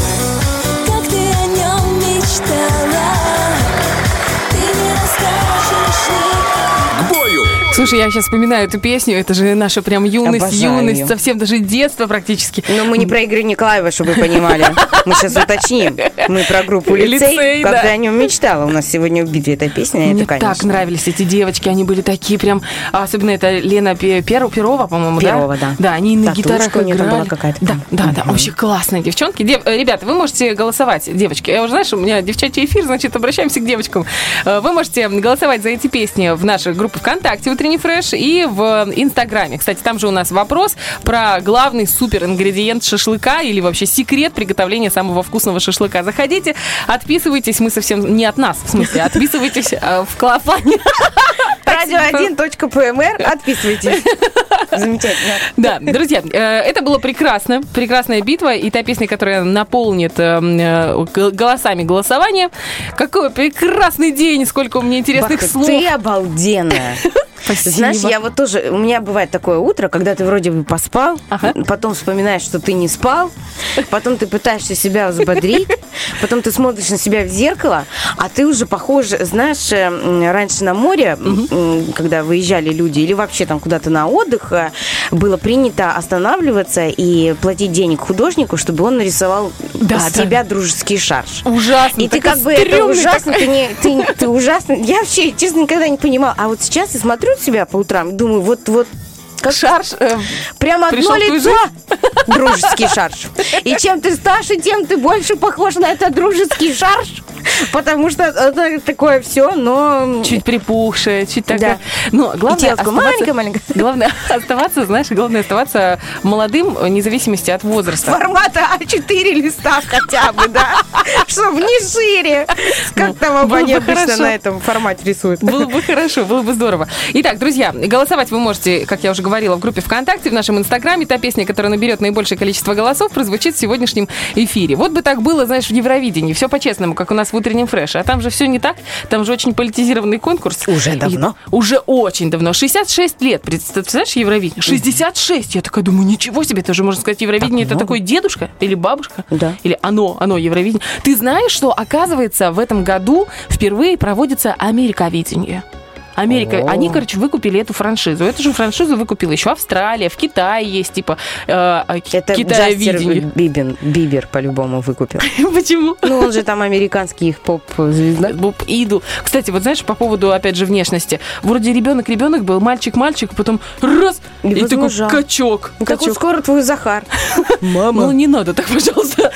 Слушай, я сейчас вспоминаю эту песню, это же наша прям юность, Обожаю юность, совсем даже детство практически. Но мы не про Игоря Николаева, чтобы вы понимали. Мы сейчас уточним. Мы про группу Лицей, «Лицей», да. когда о нем мечтала. У нас сегодня в битве эта песня. Мне это, конечно. так нравились эти девочки, они были такие прям, а особенно это Лена Пе- Перо- Перова, по-моему, Перова, да. Да, они и на Татушка гитарах у неё там играли. была какая-то, Да, да, да, вообще классные девчонки. Дев- э, ребята, вы можете голосовать, девочки. Я уже, знаешь, у меня девчачий эфир, значит, обращаемся к девочкам. Э, Вы можете голосовать за эти песни в нашей группе ВКонтакте «Утренний фреш» и в Инстаграме. Кстати, там же у нас вопрос про главный супер ингредиент шашлыка или вообще секрет приготовления самого вкусного шашлыка. Заходите, отписывайтесь, мы совсем не от нас, в смысле, отписывайтесь э, в клапане. Так radio1.pmr. Отписывайтесь. Замечательно. Да, друзья, э, это было прекрасно, прекрасная битва, и та песня, которая наполнит э, э, голосами голосования. Какой прекрасный день, сколько у меня интересных слов. Ты обалденная. Спасибо. Знаешь, я вот тоже, у меня бывает такое утро, когда ты вроде бы поспал, потом вспоминаешь, что ты не спал, потом ты пытаешься себя взбодрить, потом ты смотришь на себя в зеркало, а ты уже похож, знаешь, э, раньше на море, м, когда выезжали люди, или вообще там куда-то на отдых, было принято останавливаться и платить денег художнику, чтобы он нарисовал Да, с да. тебя дружеский шарж. Ужасно. И ты как бы это ужасно, такой. ты, не, ты, ты ужасно. Я вообще, честно, никогда не понимала. А вот сейчас я смотрю себя по утрам и думаю, вот, вот, как Шарж. э, прям одно лицо. *laughs* Дружеский шарж. И чем ты старше, тем ты больше похож на этот дружеский шарж. Потому что это такое все, но... Чуть припухшая, чуть такая. Да. Но И главное оставаться- маленькое-маленькое. *laughs* Главное оставаться, знаешь, главное оставаться молодым, вне зависимости от возраста. Формата А4 листа хотя бы, да? *laughs* Чтобы не шире. Как там было они бы обычно на этом формате рисуют. Было бы хорошо, было бы здорово. Итак, друзья, голосовать вы можете, как я уже говорила, в группе ВКонтакте, в нашем Инстаграме. Та песня, которая наберет наибольшее количество голосов, прозвучит в сегодняшнем эфире. Вот бы так было, знаешь, в Евровидении. Все по-честному, как у нас в утреннем фреше. А там же все не так. Там же очень политизированный конкурс. Уже давно? И- уже очень давно. 66 лет. Представляешь, Евровидение? 66. Я такая думаю, ничего себе, это же, можно сказать, Евровидение это такой дедушка или бабушка? Да. Или оно, оно Евровидение. Ты знаешь, что, оказывается, в этом году впервые проводится Америковидение? Америка, О. они, короче, выкупили эту франшизу. Эту же франшизу выкупила еще Австралия, в Китае есть, типа, э, э, Это Китаевидение. Бибин, Бибер по-любому выкупил. *laughs* Почему? Ну, он же там американский их поп-звезда. *laughs* Иду. Кстати, вот знаешь, по поводу, опять же, внешности. Вроде ребенок-ребенок был, мальчик-мальчик, потом раз, И и, такой качок. Ну, Как он скоро твой Захар. *laughs* Ну, не надо так, пожалуйста.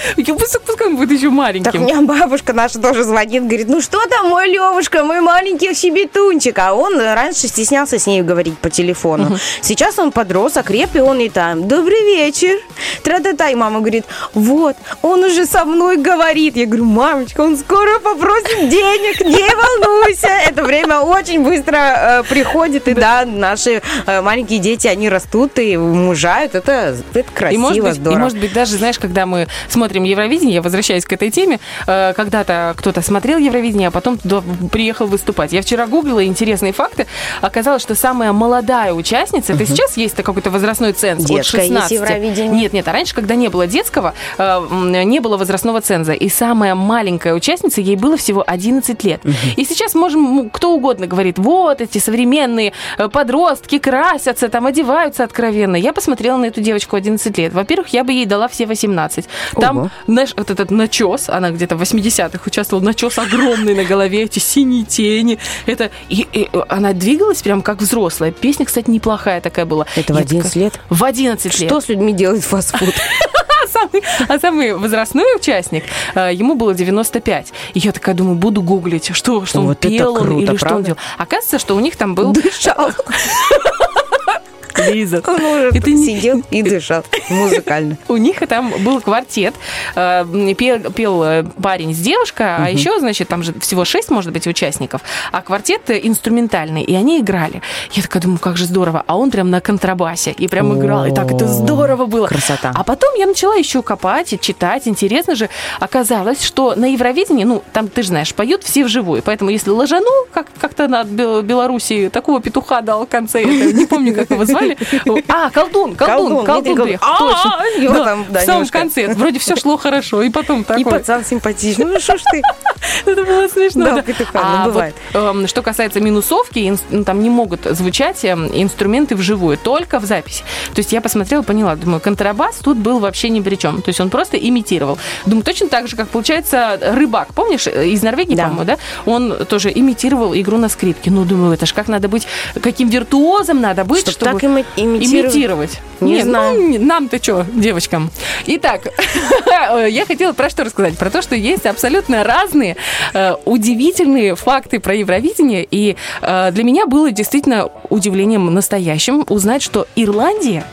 Пускай он будет еще Так маленьким. у меня бабушка наша тоже звонит, говорит, ну что там, мой Левушка, мой маленький щебетунчик. А он раньше стеснялся с ней говорить по телефону. Сейчас он подрос, окреп, и он и там, добрый вечер. Тра-та-та. И мама говорит, вот, он уже со мной говорит. Я говорю, мамочка, он скоро попросит денег, не волнуйся. Это время очень быстро э, приходит, и да, наши э, маленькие дети, они растут и мужают. Это, это красиво, и может, быть, здорово. и может быть даже, знаешь, когда мы смотрим Евровидение, я возвращаюсь к этой теме, э, когда-то кто-то смотрел Евровидение, а потом туда приехал выступать. Я вчера гуглила интересные факты. Оказалось, что самая молодая участница, это сейчас есть какой-то возрастной ценз от Детское есть 16. Евровидение? Нет, нет, а раньше, когда не было детского, э, не было возрастного ценза. И самая маленькая участница, ей было всего 11 лет. И сейчас можем, кто угодно говорит, вот эти современные э, подростки красятся, там одеваются откровенно. Я посмотрела на эту девочку 11 лет. Во-первых, я бы ей дала все 18. Там, Ого. знаешь, вот этот начес, она где-то в 80-х участвовала, начес огромный на голове, эти синие тени. Это, и, и она двигалась прям как взрослая. Песня, кстати, неплохая такая была. Это в Я 11 такая, лет? В 11 лет. Что с людьми делает фастфуд? *laughs* А самый, а самый возрастной участник, э, ему было 95. И я такая думаю, буду гуглить, что, что он Вот это пел он круто, или что он делал. Оказывается, что у них там был... Дышал. *laughs* Лиза. Он уже И ты сидел и дышал музыкально. У них там был квартет, э, пел, э, парень с девушкой, а еще, значит, там же всего шесть, может быть, участников, а квартет э, инструментальный, и они играли. Я такая думаю, как же здорово, а он прям на контрабасе, и прям играл, и так это здорово было. Красота. А потом я начала еще копать и читать, интересно же, оказалось, что на Евровидении, ну, там, ты же знаешь, поют все вживую, поэтому если ложану, как, как-то на Бел- Белоруссии такого петуха дал в конце, не помню, как его звали, а, колдун, колдун, Колдун, приехал. Колдун. Точно. А, да, в самом конце. Вроде все шло хорошо, и потом И такой. пацан симпатичный. Ну что ж ты? *laughs* Это было смешно. Да, А бывает. эм, что касается минусовки, ну, там не могут звучать эм, инструменты вживую, только в записи. То есть я посмотрела, поняла, думаю, контрабас тут был вообще ни при чем. То есть он просто имитировал. Думаю, точно так же, как получается рыбак, помнишь, э, из Норвегии, Да. по-моему, да? Он тоже имитировал игру на скрипке. Ну, думаю, это ж как надо быть, каким виртуозом надо быть, Чтоб чтобы так ими- имитировать? имитировать. Не Нет, знаю. ну, нам-то что, девочкам. Итак, *laughs* я хотела про что рассказать? Про то, что есть абсолютно разные э, удивительные факты про Евровидение. И э, для меня было действительно удивлением настоящим узнать, что Ирландия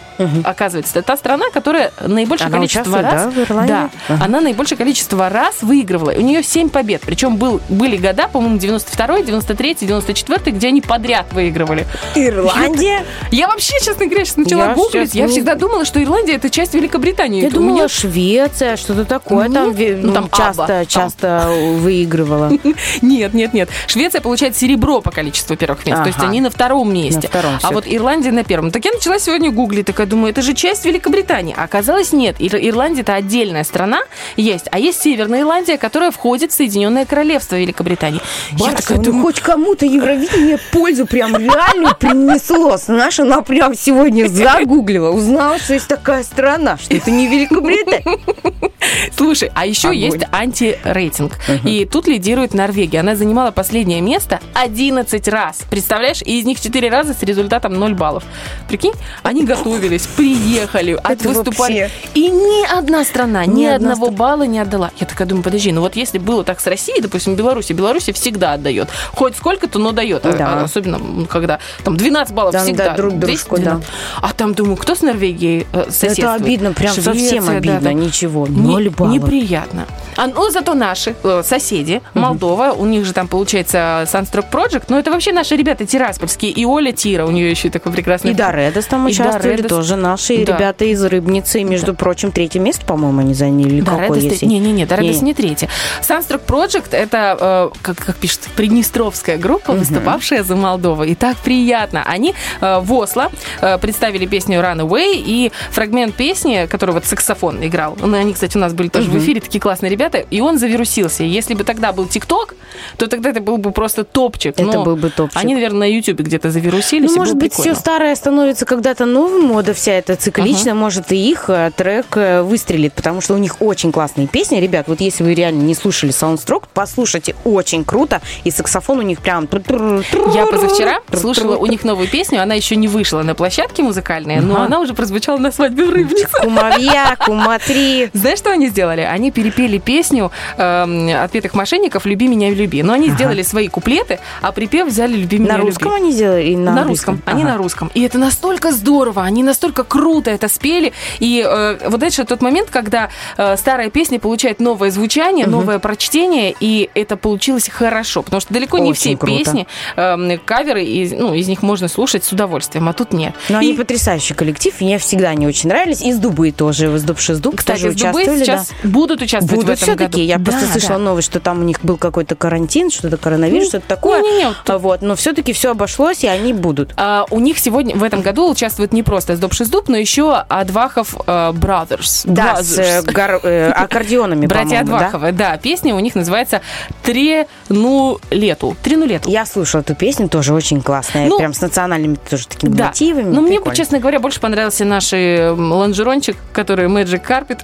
Оказывается, это та страна, которая наибольшее Она количество раз... да, в Ирландии? Да, Ага. она наибольшее количество раз выигрывала. У нее 7 побед. Причем был, были года, по-моему, 92-й, 93-й, 94-й, где они подряд выигрывали. Ирландия? *laughs* Я вообще, честно говоря, сейчас начала Я гуглить. сейчас, Я всегда думала, что Ирландия это часть Великобритании. Я У думала, меня- Швеция, что-то такое. Там, Нет. ве- Ну, ну, там часто, там. часто выигрывала. *laughs* Нет, нет, нет. Швеция получает серебро по количеству первых мест. То есть Ага. они на втором месте. На втором а вот. Ирландия на первом. Так я начала сегодня гуглить, такая думаю, это же часть Великобритании. А оказалось, нет. Ир- Ирландия это отдельная страна есть. А есть Северная Ирландия, которая входит в Соединенное Королевство Великобритании. Я Батя, такая ну думаю, хоть кому-то Евровидение пользу прям реальную принесло. Знаешь, она прям сегодня загуглила, узнала, что есть такая страна, что это не Великобритания. Слушай, а еще Огонь. есть антирейтинг. И тут лидирует Норвегия. Она занимала последнее место 11 раз. Представляешь? И из них 4 раза с результатом 0 баллов. Прикинь, они готовились, приехали, Это выступали. вообще. И ни одна страна ни, Ни одного балла не отдала. Я такая думаю, подожди, ну вот если было так с Россией, допустим, Беларуси, Беларусь всегда отдает. Хоть сколько-то, но дает. А- Да. а Особенно, когда там 12 баллов Да, всегда. да, друг 10, дружку, да. 12. А там, думаю, кто с Норвегией э, соседствует? Это обидно, прям совсем Швеция, да, обидно, там. ничего. Не- Ноль баллов. Неприятно. А, ну, зато наши э, соседи, Молдова, у них же там получается Sunstroke Project, но это вообще наши ребята тираспольские, и Оля Тира, у нее еще такой прекрасный... И Доредос там участвовали, Доредос. Тоже наши Да. ребята из Рыбницы. Между прочим, третье место, по-моему, они заняли. Или какое, Доредос, если... Не-не-не, Доредос Не. не третья. Sunstroke Project это, э, как, как пишет, приднестровская группа, выступавшая за Молдову. И так приятно. Они э, в Осло э, представили песню Runaway и фрагмент песни, который вот саксофон играл. Ну, Они, кстати, у нас были тоже в эфире, такие классные ребята, и он завирусился. Если бы тогда был ТикТок, то тогда это был бы просто топчик. Это Но был бы топчик. Они, наверное, на Ютубе где-то завирусились. Ну, может быть, прикольно. все старое становится когда-то новым, мода вся эта цикличная, может, и их э, трек э, выстрелит, потому что у них очень классные песни. Ребят, вот если вы реально не слушали Soundstruck, послушайте, очень круто, и саксофон у них прям... Я позавчера слушала у них новую песню, она еще не вышла на площадке музыкальной, но Ага. она уже прозвучала на свадьбе в Рыбнице. Кумовья, куматри. Знаешь, что они сделали? Они перепели песню эм, «Отпетых мошенников «Люби меня, люби». Но они сделали свои куплеты, а припев взяли «Люби меня, На люби». русском они сделали? На, На, русском. Они Ага. на русском. И это настолько здорово, они настолько круто это спели. И э, вот дальше тот момент, когда э, старая песня получает новое звучание, новое прочтение, и это получилось хорошо. Потому что далеко не Очень все круто. песни, э, каверы, из, ну, из них можно слушать с удовольствием, а тут нет. Но И- они потрясающий коллектив, мне всегда они очень нравились. Из Дубы тоже, из Дуб Шиздуб Кстати, тоже с Дубы участвовали. сейчас да. будут участвовать Будут в этом году. все-таки. Я Да, просто слышала да. новость, что там у них был какой-то карантин, что-то коронавирус, Ну, что-то такое. не-не-не, вот А Вот, но все-таки все обошлось, и они будут. А, у них сегодня в этом году участвует не просто Сдоб Шиздуб, но еще Адвахов э, Brothers. Да, с э, Brothers. гор- э, *laughs* аккордеонами, Братья по-моему, да? Адваховы, да? Песня у них называется «Трену лету». «Трену лету». Я слушала эту песню, тоже очень классная, Ну, прям с национальными тоже такими Да. мотивами. Но мне, честно говоря, больше понравился наш э, лонжерончик, который Magic Carpet.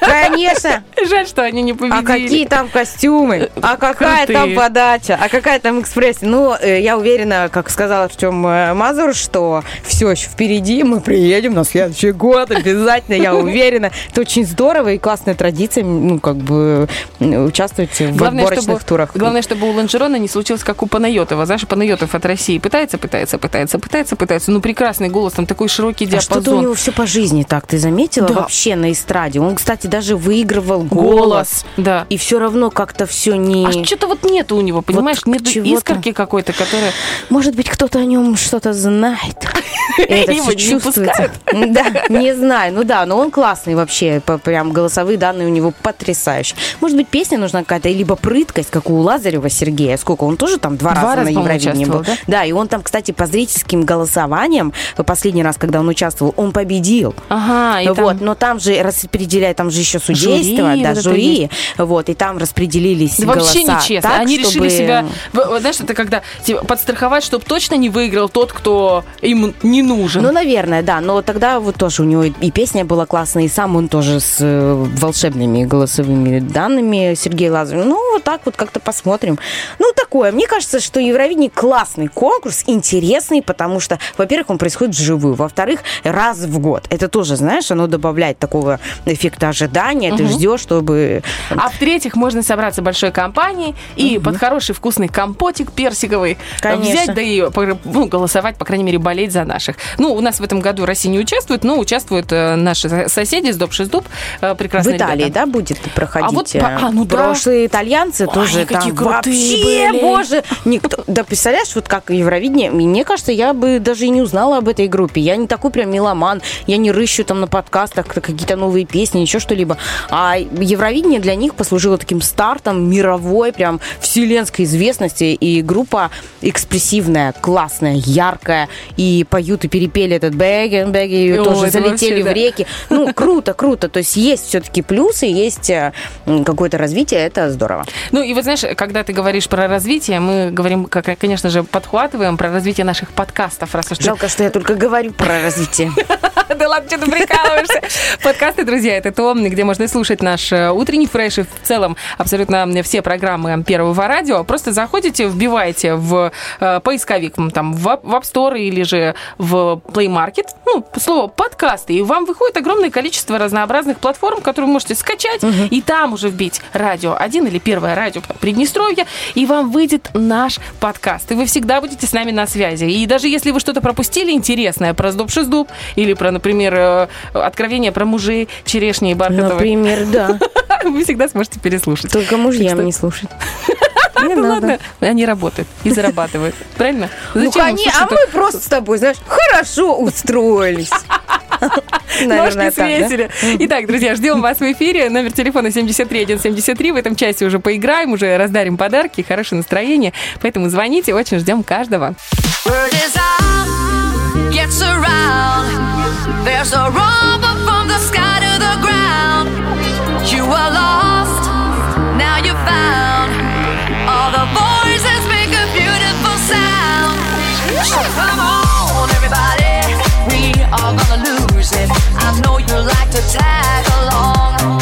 Конечно! *laughs* Жаль, что они не победили. А какие там костюмы? А какая крутые. там подача? А какая там экспресс? Ну, э, я уверена, как сказал Артем Мазур, что все еще впереди, мы приедем на следующий год обязательно, я уверена. Это очень здорово и классная традиция, ну, как бы участвовать в Главное отборочных чтобы, турах. главное, чтобы у Лонжерона не случилось, как у Панайотова. Знаешь, Панайотов от России пытается, пытается, пытается, пытается, пытается. Ну, прекрасный голос, там такой широкий А диапазон. что-то у него все по жизни так, ты заметила? Да. Вообще на эстраде. Он, кстати, даже выигрывал голос. голос, да. И все равно как-то все не... А что-то вот нету у него, понимаешь? Вот Нет чего-то. искорки какой-то, которая... Может быть, кто-то о нем что-то знает. *laughs* И это Его всё чувствуется. Да, не знаю. Ну да, но он классный вообще. Прям голосовые данные у него потрясающие. Может быть, песня нужна какая-то, либо прыткость, как у Лазарева Сергея. Сколько? Он тоже там два, Два раза раза, на Евровидении был. участвовал, Да, и он там, кстати, по зрительским голосованиям, последний раз, когда он участвовал, он победил. Ага, и там- вот, но там же распределяют, там же еще судейство, Жюри да, вот жюри, вот, и там распределились Да Вообще голоса нечестно. так, Они решили чтобы- себя, в- вот знаешь, это когда типа, подстраховать, чтобы точно не выиграл тот, кто им не нужен. Ну, наверное, да. Но тогда вот тоже у него и песня была классная, и сам он тоже с э, волшебными голосовыми данными Сергей Лазарев. Ну, вот так вот как-то посмотрим. Ну, такое. Мне кажется, что Евровидение классный конкурс, интересный, потому что, во-первых, он происходит вживую. Во-вторых, раз в год. Это тоже, знаешь, оно добавляет такого эффекта ожидания, ожидания, ты ждешь, чтобы... А в-третьих, можно собраться большой компанией и под хороший вкусный компотик персиковый Конечно. взять, да и пор- ну, голосовать, по крайней мере, болеть за наших. Ну, у нас в этом году Россия не участвует, но участвуют э, наши со- соседи с Доб Дуб, В прекрасные Италии, ребята. да, будет проходить? А вот э, а, ну да. прошлые итальянцы Ой, тоже там вообще, были. боже, никто... Да, представляешь, вот как Евровидение, мне кажется, я бы даже и не узнала об этой группе. Я не такой прям меломан, я не рыщу там на подкастах какие-то новые песни, еще что-либо. А Евровидение для них послужило таким стартом мировой, прям вселенской известности, и группа экспрессивная, классная, яркая, и поют и перепели этот бэгген, и Ой, тоже залетели вообще, да. в реки. Ну, *laughs* круто, круто. То есть есть все-таки плюсы, есть э, какое-то развитие, это здорово. Ну и вот знаешь, когда ты говоришь про развитие, мы говорим, как, конечно же, подхватываем про развитие наших подкастов, раз уж Жалко, что я только говорю про развитие. *laughs* Да ладно, что ты прикалываешься. Подкасты, друзья, это то, где можно слушать наш э, утренний фреш и в целом абсолютно все программы Первого радио. Просто заходите, вбиваете в э, поисковик, там, в App Store или же в Play Market, ну, слово подкасты, и вам выходит огромное количество разнообразных платформ, которые вы можете скачать, и там уже вбить радио 1 или первое радио Приднестровье, и вам выйдет наш подкаст. И вы всегда будете с нами на связи. И даже если вы что-то пропустили интересное про сдуб шиздуб или про, например, э, откровение про мужей черешни и бархатовой, Например, да. *laughs* вы всегда сможете переслушать. Только мужьям не слушать. Не Ну надо. ладно, они работают и зарабатывают. Правильно? Ну, Зачем им конечно, а мы просто с тобой, знаешь, хорошо устроились. *laughs* Наверное, Ножки так, да? свесили. Итак, друзья, ждем вас в эфире. Номер телефона 73173. В этом часе уже поиграем, уже раздарим подарки, хорошее настроение. Поэтому звоните, очень ждем каждого. You were lost, now you're found. All the voices make a beautiful sound. So come on, everybody, we are gonna lose it. I know you like to tag along.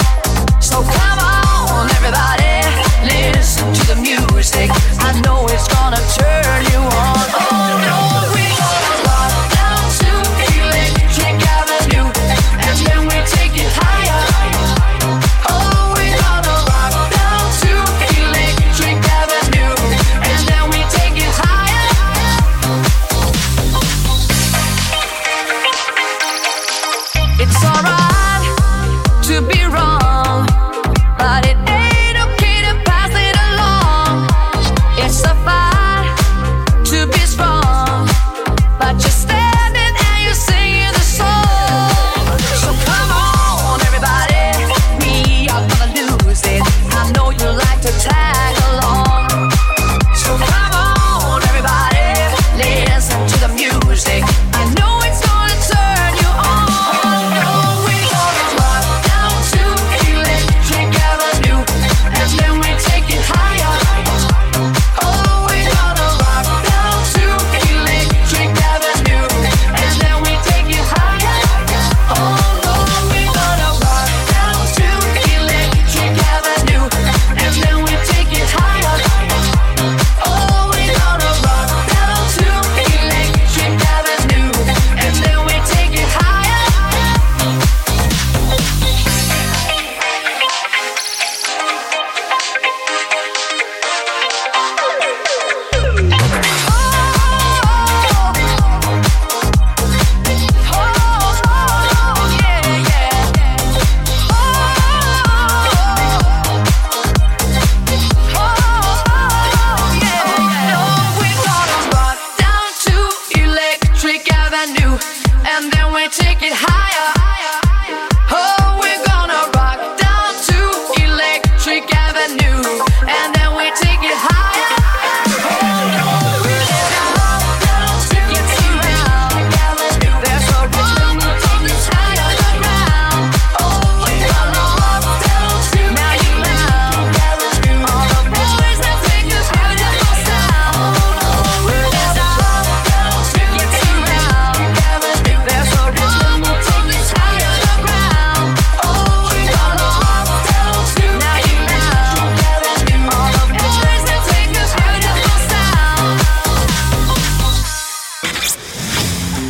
So come on, everybody, listen to the music. I know it's gonna turn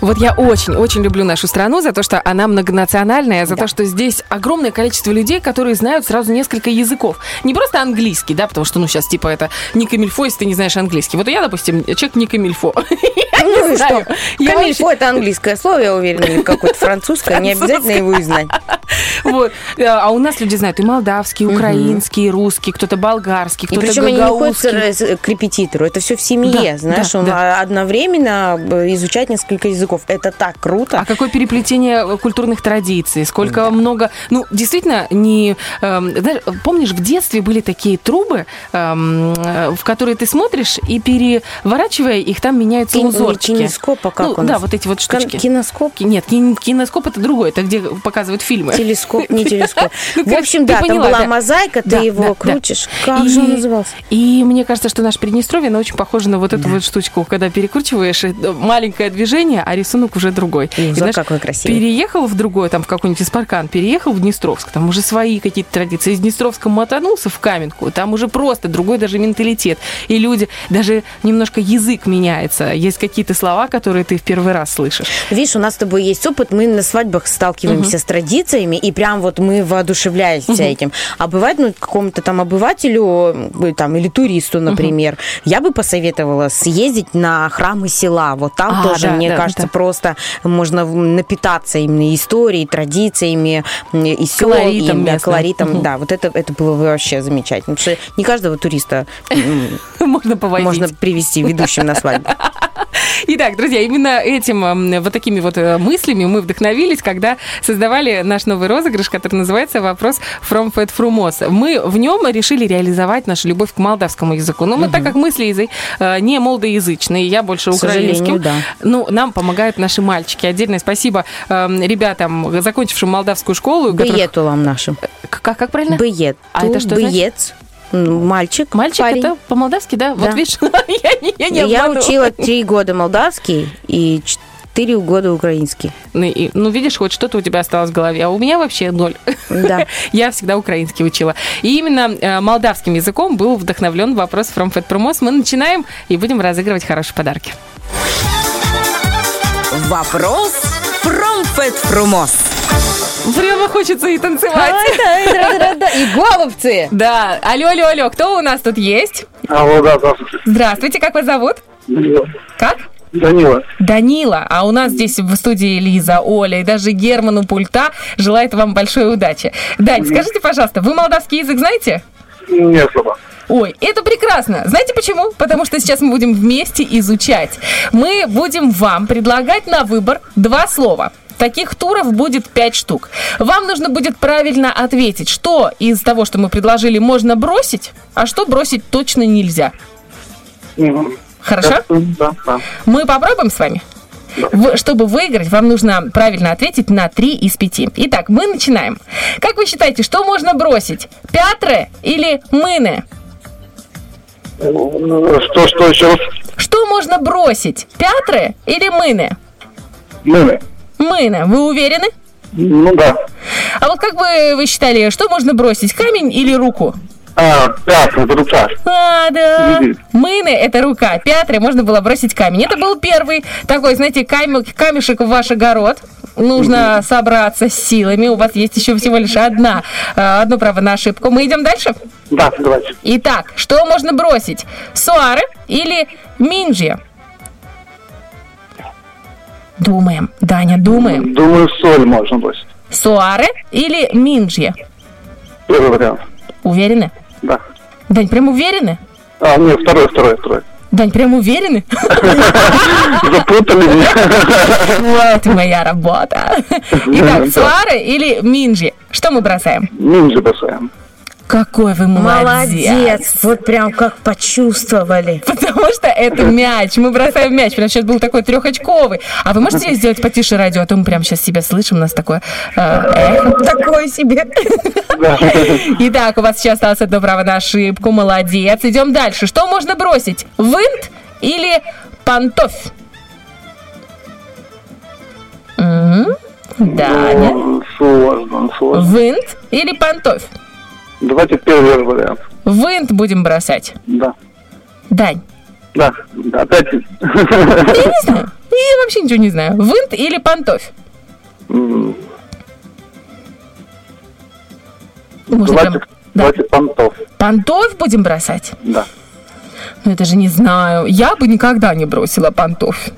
Вот я очень-очень люблю нашу страну за то, что она многонациональная, за то, что здесь огромное количество людей, которые знают сразу несколько языков. Не просто английский, да, потому что, ну, сейчас, типа, это не камильфо, если ты не знаешь английский. Вот я, допустим, человек *laughs* не камильфо. Ну и что? Камильфо это английское слово, я уверена, или какое-то французское, не обязательно его и знать. *laughs* Вот. А у нас люди знают и молдавский, и украинский, и русский, кто-то болгарский, кто-то причем они не ходят к репетитору, это все в семье, Да, знаешь, да, он да. одновременно э, изучать несколько языков. Это так круто. А какое переплетение культурных традиций, сколько много... Ну, действительно, не... эм, знаешь, помнишь, в детстве были такие трубы, эм, э, в которые ты смотришь, и переворачивая их, там меняются Кин- узорчики. кинескоп, а как Ну, он? Да, вот эти вот Кон- штучки. киноскоп? Ки- Нет, кин- киноскоп это другое, это где показывают фильмы. Телескоп, не *laughs* телескоп. Ну, В общем, да, там была да. мозаика, ты Да, его да, да. крутишь. Как же он назывался? И мне кажется, что наше Приднестровье, оно очень похоже на вот эту вот штучку, когда перекручиваешь, э, маленькое движение, а рисунок уже другой. Ой, И, за какой красивый. Переехал в другой, там, в какой-нибудь Испаркан, переехал в Днестровск, там уже свои какие-то традиции. Из Днестровска мотанулся в Каменку, там уже просто другой даже менталитет. И люди, даже немножко язык меняется. Есть какие-то слова, которые ты в первый раз слышишь. Видишь, у нас с тобой есть опыт, мы на свадьбах сталкиваемся с традициями, и прям вот мы воодушевляемся этим. А бывает, ну, какому-то там обывателю э, там, или туристу, например, я бы посоветовала съездить на храмы села. Вот там А, тоже, да, мне да, кажется. Просто можно напитаться именно историей, традициями, и сел, Колоритом и, да, колоритом. Да, вот это, это было бы вообще замечательно. Потому что не каждого туриста *laughs* Можно можно привести ведущим на свадьбу. *laughs* Итак, друзья, именно этим, вот такими вот э, мыслями мы вдохновились, когда создавали наш новый розыгрыш, который называется «Вопрос from Fat Frumos». Мы в нем решили реализовать нашу любовь к молдавскому языку. Но мы, так как мысли язы- э, не молдоязычные, я больше К украинским, да. ну, нам помогают наши мальчики. Отдельное спасибо э, ребятам, закончившим молдавскую школу. у которых- Быетулам нашим. Как, как правильно? Быет. А это что. М, Мальчик. Мальчик парень. это по-молдавски, да? Вот Да. видишь, *laughs* я не, я не Я учила *laughs* три года молдавский и четыре года украинский. Ну, и- ну, видишь, хоть что-то у тебя осталось в голове, а у меня вообще ноль. Да. *laughs* Я всегда украинский учила. И именно э, молдавским языком был вдохновлен вопрос From Fat Promos. Мы начинаем и будем разыгрывать хорошие подарки. Вопрос from Fat Frumos. Прямо хочется и танцевать. И головцы. Да, алло, алло, алло, кто у нас тут есть? Алло, да, здравствуйте. Здравствуйте, как вас зовут? Данила. Как? Данила. Данила, а у нас здесь в студии Лиза, Оля и даже Герман у пульта желает вам большой удачи. Дань, скажите, пожалуйста, вы молдавский язык знаете? Не особо. Ой, это прекрасно. Знаете почему? Потому что сейчас мы будем вместе изучать. Мы будем вам предлагать на выбор два слова. Таких туров будет пять штук. Вам нужно будет правильно ответить, что из того, что мы предложили, можно бросить, а что бросить точно нельзя. Хорошо? Да, да. Мы попробуем с вами? В- чтобы выиграть, вам нужно правильно ответить на 3 из 5. Итак, мы начинаем. Как вы считаете, что можно бросить? Пятры или мыны? Что, что еще раз? Что можно бросить? Пятры или мыны? Мыны. Мыны. Вы уверены? Ну да. А вот как бы вы считали, что можно бросить? Камень или руку? А, пятый, это рука. А, да. Мыны – это рука, пятры можно было бросить камень. Это был первый такой, знаете, камешек в ваш огород. Нужно собраться с силами. У вас есть еще всего лишь одна, э, одно право на ошибку. Мы идем дальше? Да, давайте. Итак, что можно бросить? Суары или минджи? Думаем. Даня, думаем. Думаю, соль можно бросить. Суары или минджи? Первый вариант. Уверены? Да. Дань, прям уверены? А, нет, второй, второй, второй. Дань, прям уверены? *laughs* Запутали меня. Вот моя работа. Итак, суары или минджи? Что мы бросаем? Ниндзя бросаем. Какой вы молодец. Молодец. Вот прям как почувствовали. Потому что это мяч. Мы бросаем мяч. Прям сейчас был такой трехочковый. А вы можете сделать потише радио? А то мы прям сейчас себя слышим. У нас такое э, эхо. Такое себе. Да. Итак, у вас сейчас осталось одно право на ошибку. Молодец. Идем дальше. Что можно бросить? Винт или пантофь? Даня. Ну, Сложно, сложно. Винт или пантофь? Давайте первый вариант. Винт будем бросать. Да. Дань. Да, опять. Я не знаю. И вообще ничего не знаю. Вынт или Можно Давайте, прям- давайте понтов. Пантофь будем бросать? Да. Ну, это же не знаю. Я бы никогда не бросила пантофь.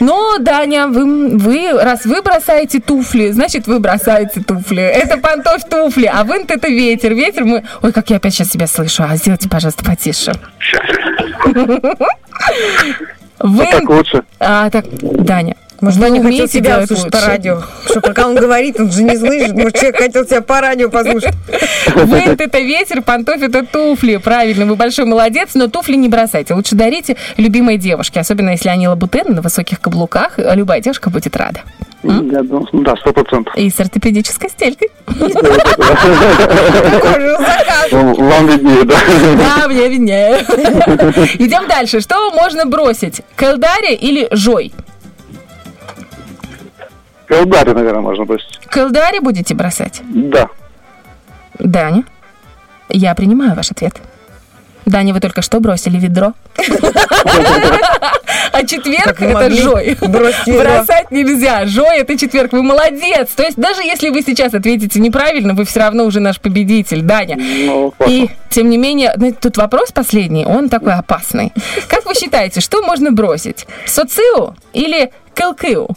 Но, Даня, вы, вы, раз вы бросаете туфли, значит, вы бросаете туфли. Это пантофь туфли, а вынт это ветер. Ветер мы... Ой, как я опять сейчас себя слышу. А сделайте, пожалуйста, потише. Вот так лучше. А, так, Даня, Может, вы он не хотел умеете себя делать услышать по лучше? радио. Что пока он говорит, он же не слышит. Может, человек хотел тебя по радио послушать. Вынт это ветер, пантофь это туфли. Правильно, вы большой молодец, но туфли не бросайте. Лучше дарите любимой девушке, особенно если они лабутены на высоких каблуках. Любая девушка будет рада. Я думаю, да, сто процентов. И с ортопедической стелькой. Вам виднее, да. Да, мне виднее. Идем дальше. Что можно бросить? Кэлдари или жой? Колдари, наверное, можно бросить. Кэлдари будете бросать? Да. Даня, я принимаю ваш ответ. Даня, вы только что бросили ведро. А четверг это жой. Бросать нельзя. Жой это четверг. Вы молодец. То есть даже если вы сейчас ответите неправильно, вы все равно уже наш победитель, Даня. Ну. И, тем не менее, ну, тут вопрос последний, он такой опасный. Как вы считаете, что можно бросить? Социо или кэлкыу?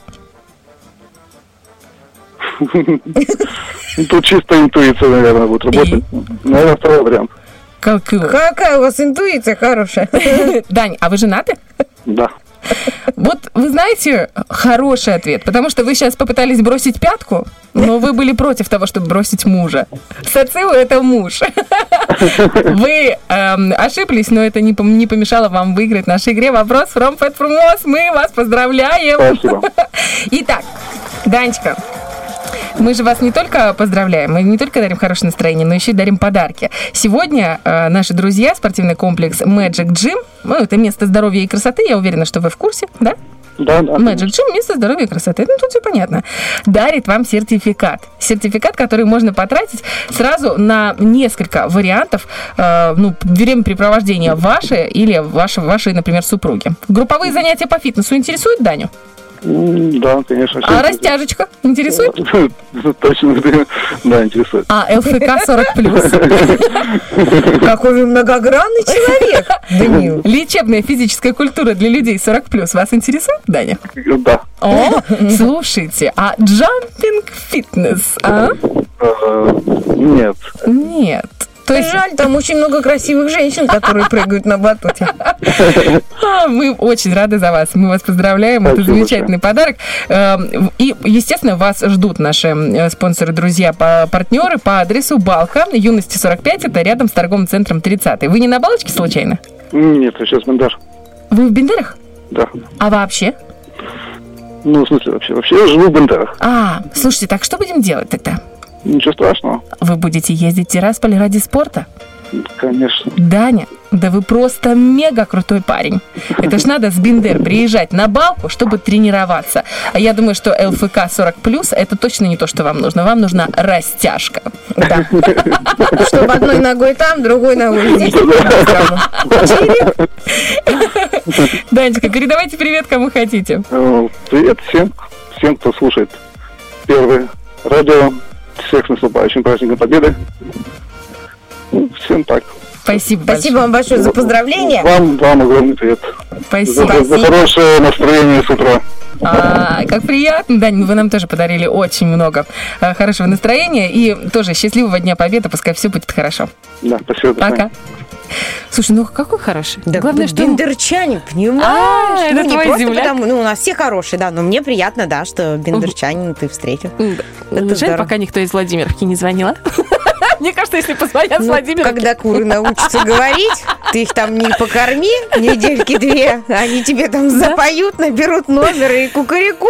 Ну, Тут чисто интуиция, наверное, будет работать. Наверное, второй вариант. Кэлкыу. Какая у вас интуиция хорошая. *laughs* Дань, а вы женаты? Да. Вот вы знаете, хороший ответ, потому что вы сейчас попытались бросить пятку, но вы были против того, чтобы бросить мужа. Сациу это муж. *laughs* Вы эм, ошиблись, но это не, пом- не помешало вам выиграть в нашей игре вопрос from Fat from Oz. Мы вас поздравляем. Спасибо. *laughs* Итак, Данечка, мы же вас не только поздравляем, мы не только дарим хорошее настроение, но еще и дарим подарки. Сегодня э, наши друзья, спортивный комплекс Magic Gym, ну, это место здоровья и красоты, я уверена, что вы в курсе, да? Да, да. Magic Gym, место здоровья и красоты. Ну, тут все понятно. Дарит вам сертификат. Сертификат, который можно потратить сразу на несколько вариантов, э, ну, времяпрепровождения ваше или ваши, вашей, например, супруги. Групповые занятия по фитнесу интересуют Даню? Да, конечно. А растяжечка интересует? *laughs* Точно, да, интересует. А ЛФК 40 плюс. *laughs* Какой вы многогранный человек, *laughs* Данил. Лечебная физическая культура для людей 40 плюс вас интересует, Даня? Да. О, слушайте, а джампинг фитнес, а? Э, Нет. Нет. То есть Жаль, там очень много красивых женщин, которые прыгают на батуте. *laughs* А, Мы очень рады за вас. Мы вас поздравляем. Это Спасибо замечательный подарок. Эм, И, естественно, вас ждут наши э, спонсоры, друзья, партнеры по адресу Балка, юности 45, это рядом с торговым центром 30. Вы не на Балочке случайно? Нет, я сейчас Бендар. Вы в Бендерах? Да. А вообще? Ну, в смысле, вообще, вообще я живу в Бендарах. А, слушайте, так что будем делать тогда? Ничего страшного, Вы будете ездить в Тирасполь ради спорта? конечно. Даня, да вы просто мега крутой парень. Это ж надо с Биндер приезжать на балку, чтобы тренироваться. А я думаю, что ЛФК 40 плюс это точно не то, что вам нужно. Вам нужна растяжка. Да. *laughs* Чтобы одной ногой там, другой ногой здесь. *laughs* Данечка, передавайте привет кому хотите. Э, Привет всем, всем, кто слушает первое радио. Всех с наступающим праздником Победы. Ну, Всем так. Спасибо Спасибо вам большое за поздравления. Вам, вам огромный привет. Спасибо. За, за хорошее настроение с утра. А, как приятно, Дань, вы нам тоже подарили очень много а, хорошего настроения и тоже счастливого Дня Победы, пускай все будет хорошо. Да, спасибо. Пока. Слушай, ну какой хороший. Да, Главное, что... бендерчанин, понимаешь? А, это ну, не твой просто земляк? потому, ну, у нас все хорошие, да, но мне приятно, да, что бендерчанин ты встретил. Это Жаль, пока никто из Владимировки не звонила. *laughs* Мне кажется, если позвонят Ну, Владимировки... когда куры научатся говорить, ты их там не покорми недельки две, они тебе там запоют, наберут номер и кукареку.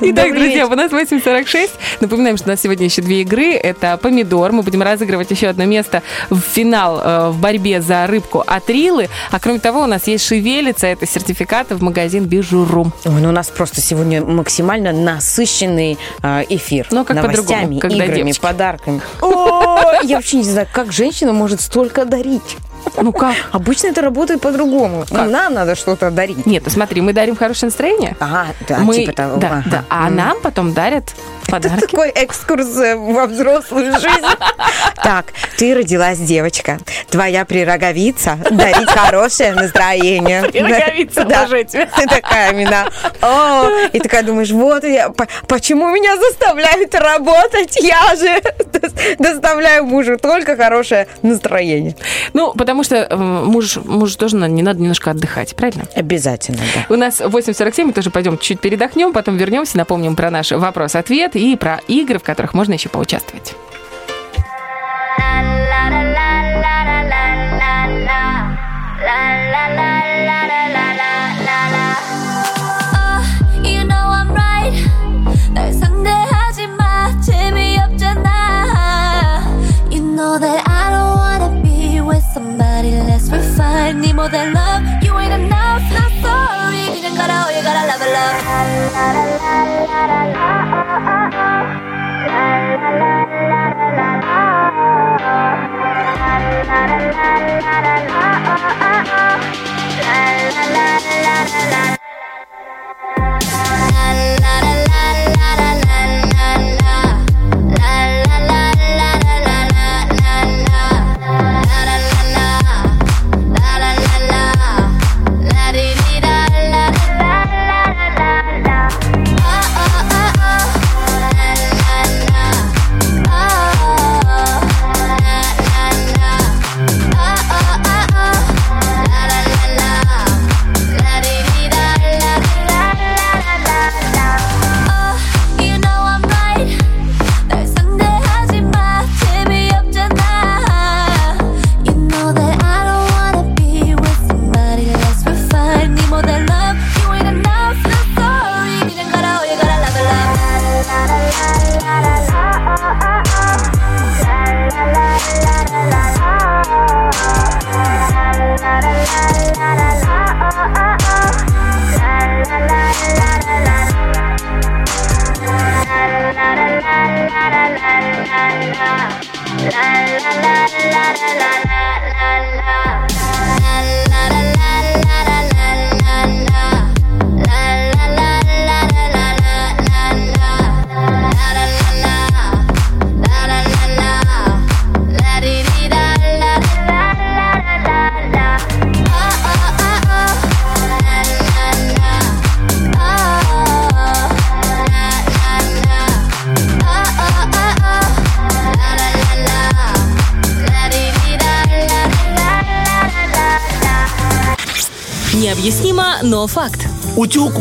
Итак, Добрый друзья, вечер. у нас 8.46. Напоминаем, что у нас сегодня еще две игры. Это помидор. Мы будем разыгрывать еще одно место в финал э, в борьбе за рыбку от Рилы. А кроме того, у нас есть шевелица. Это сертификаты в магазин Бижурум. Ой, ну у нас просто сегодня максимально насыщенный э, эфир. Ну, как Новостями, по-другому, когда играми, девочки. подарками. О, я вообще не знаю, как женщина может столько дарить. Ну как? Обычно это работает по-другому. Как? Нам надо что-то дарить. Нет, ну смотри, мы дарим хорошее настроение. Ага, да, мы, типа того. да, ага. да, а нам потом дарят подарки. Такой экскурс э, во взрослую жизнь. Так, ты родилась девочка. Твоя прерогавица – дарить хорошее настроение. Прерогавица, Да. обожаю тебя. Ты такая именно. О, и такая думаешь, вот я, по- почему меня заставляют работать? Я же доставляю мужу только хорошее настроение. Ну, потому что э, муж, мужу тоже на- не надо немножко отдыхать, правильно? Обязательно, да. У нас 8.47, мы тоже пойдем чуть передохнем, потом вернемся, напомним про наш вопрос-ответ и про игры, в которых можно еще поучаствовать. la la la la la la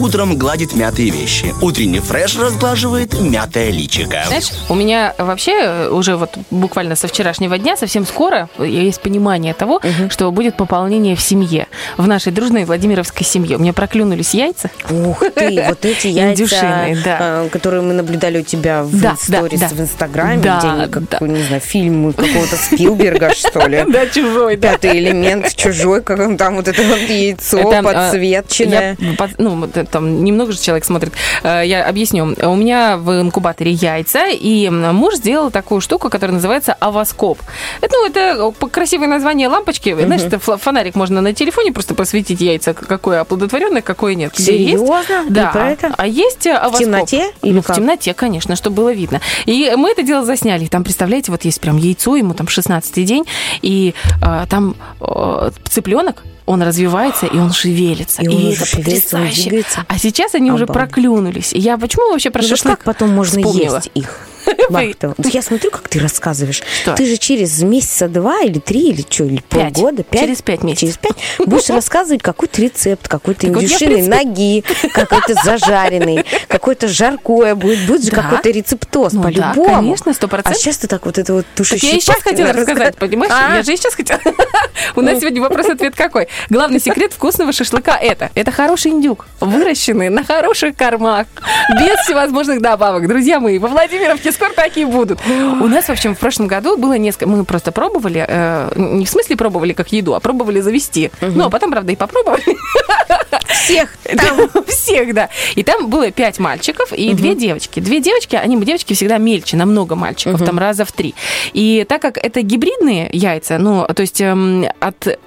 утром гладит мятые вещи. Утренний фреш разглаживает мятое личико. Знаешь, у меня вообще э, уже вот буквально со вчерашнего дня, совсем скоро, э, есть понимание того, что будет пополнение в семье, в нашей дружной Владимировской семье. У меня проклюнулись яйца. Ух ты, *laughs* вот эти яйца, э, которые мы наблюдали у тебя в сторис в Инстаграме, где они, как, не знаю, фильм какого-то *laughs* Спилберга, что ли. Да, чужой, да. Пятый элемент, чужой, как он там вот это вот яйцо а, подсвеченное. ну, э, там немного же человек смотрит. Э, Я объясню. У меня в инкубаторе яйца, и муж сделал такую штуку, которая называется авоскоп. Это, ну, это по- красивое название лампочки. Знаешь, это фонарик можно на телефоне просто посветить яйца, какое оплодотворенное, какое нет. Где есть. Серьезно? Не Да. это? А есть э, авоскоп. темноте или Ну, в темноте, конечно, чтобы было видно. И мы это дело засняли. Там, представляете, вот есть прям яйцо, ему там 16 день, и э, там э, цыпленок, он развивается, и он шевелится. И И, он уже это шевелится, он потрясающе. двигается. А сейчас они уже Обалдеть. проклюнулись. И Я почему вообще про Ну, шашлык как потом можно вспомнила? есть их? *laughs* Вахтова. Вот Я смотрю, как ты рассказываешь. Что? Ты же через месяца два или три, или что, или Пять. полгода, пять? Через пять месяцев. Через пять будешь рассказывать какой-то рецепт, какой-то вот индюшиной принципе- ноги, какой-то зажаренный, какой-то жаркое будет. Будет же Да. какой-то рецептоз, Ну да, по-любому. конечно, сто А процентов. сейчас ты так вот это вот тушишь. я и сейчас хотела рассказать, понимаешь? А? Я же и сейчас хотела. *laughs* У нас сегодня вопрос-ответ какой? Главный секрет вкусного шашлыка это. Это хороший индюк, выращенный на хороших кормах, без всевозможных добавок. Друзья мои, во Владимировке скоро такие будут. У нас, в общем, в прошлом году было несколько... Мы просто пробовали, э, не в смысле пробовали как еду, а пробовали завести. Ну, а потом, правда, и попробовали. Всех *laughs* там. Всех, да. И там было пять мальчиков и две девочки. Две девочки, они девочки всегда мельче, намного мальчиков, там раза в три. И так как это гибридные яйца, ну, то есть эм, от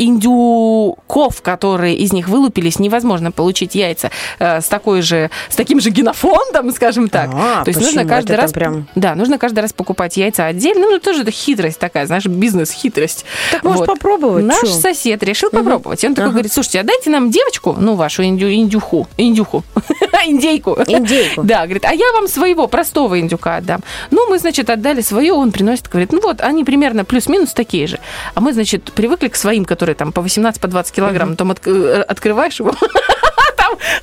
индюков, которые из них вылупились, невозможно получить яйца э, с такой же, с таким же генофондом, *laughs* скажем так. А, То есть нужно каждый раз, прям- да, нужно каждый раз покупать яйца отдельно. Ну, тоже это хитрость такая, знаешь, бизнес-хитрость. Так, может, Вот. попробовать? Наш чё? сосед решил попробовать. И он такой говорит, слушайте, а дайте нам девочку, ну, вашу индю, индюху, индюху, *laughs* индейку. Индейку. Да, говорит, а я вам своего простого индюка отдам. Ну, мы, значит, отдали свое, он приносит, говорит, ну вот, они примерно плюс-минус такие же. А мы, значит, привыкли к своим, которые там по 18, по 20 килограмм. Отк- э, открываешь его, *laughs*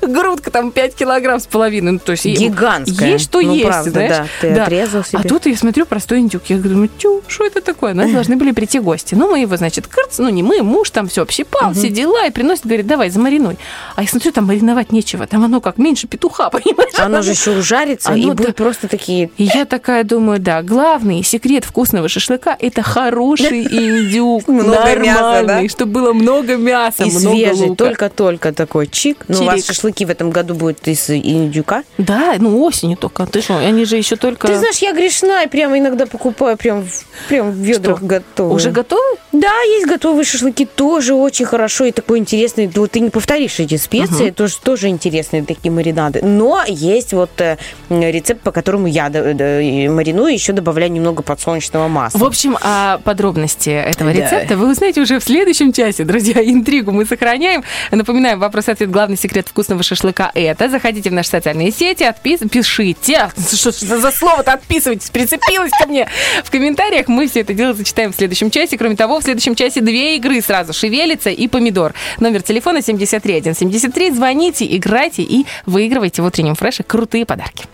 там грудка там 5 килограмм с половиной. Ну, то есть Гигантская. Есть что Ну, есть, правда, знаешь. да. Ты отрезал себе. А тут я смотрю простой индюк. Я думаю, тю, что это такое? Нас должны были прийти гости. Ну, мы его, значит, кырц, ну, не мы, муж там все общипал, все дела, и приносит, говорит, давай, замаринуй. А я смотрю, там мариновать нечего. Там оно как меньше петуха, *laughs* понимаешь? Оно же еще ужарится, и будет да. просто такие... И я такая думаю, да, главный секрет вкусного шашлыка – это хороший *laughs* индюк, Много мяса, да? чтобы было много мяса, И много свежий, только-только такой чик. Ну, Чирик. шашлыки в этом году будут из индюка. Да, ну осенью только. Ты что, они же еще только... Ты знаешь, я грешна, и прямо иногда покупаю прям, прям в ведрах готовые. Уже готовы? Да, есть готовые шашлыки, тоже очень хорошо и такой интересный. Вот ты не повторишь эти специи, тоже, тоже интересные такие маринады. Но есть вот э, рецепт, по которому я и мариную, еще добавляю немного подсолнечного масла. В общем, а подробности этого Да. рецепта вы узнаете уже в следующем часе, друзья. Интригу мы сохраняем. Напоминаем, вопрос-ответ, главный секрет вкусного шашлыка – это. Заходите в наши социальные сети, отпис... пишите. Что за слово-то отписывайтесь, прицепилась ко мне. В комментариях мы все это дело зачитаем в следующем часе. Кроме того, в следующем часе две игры сразу. «Шевелица» и «Помидор». Номер телефона 73173. Звоните, играйте и выигрывайте в утреннем фреше крутые подарки.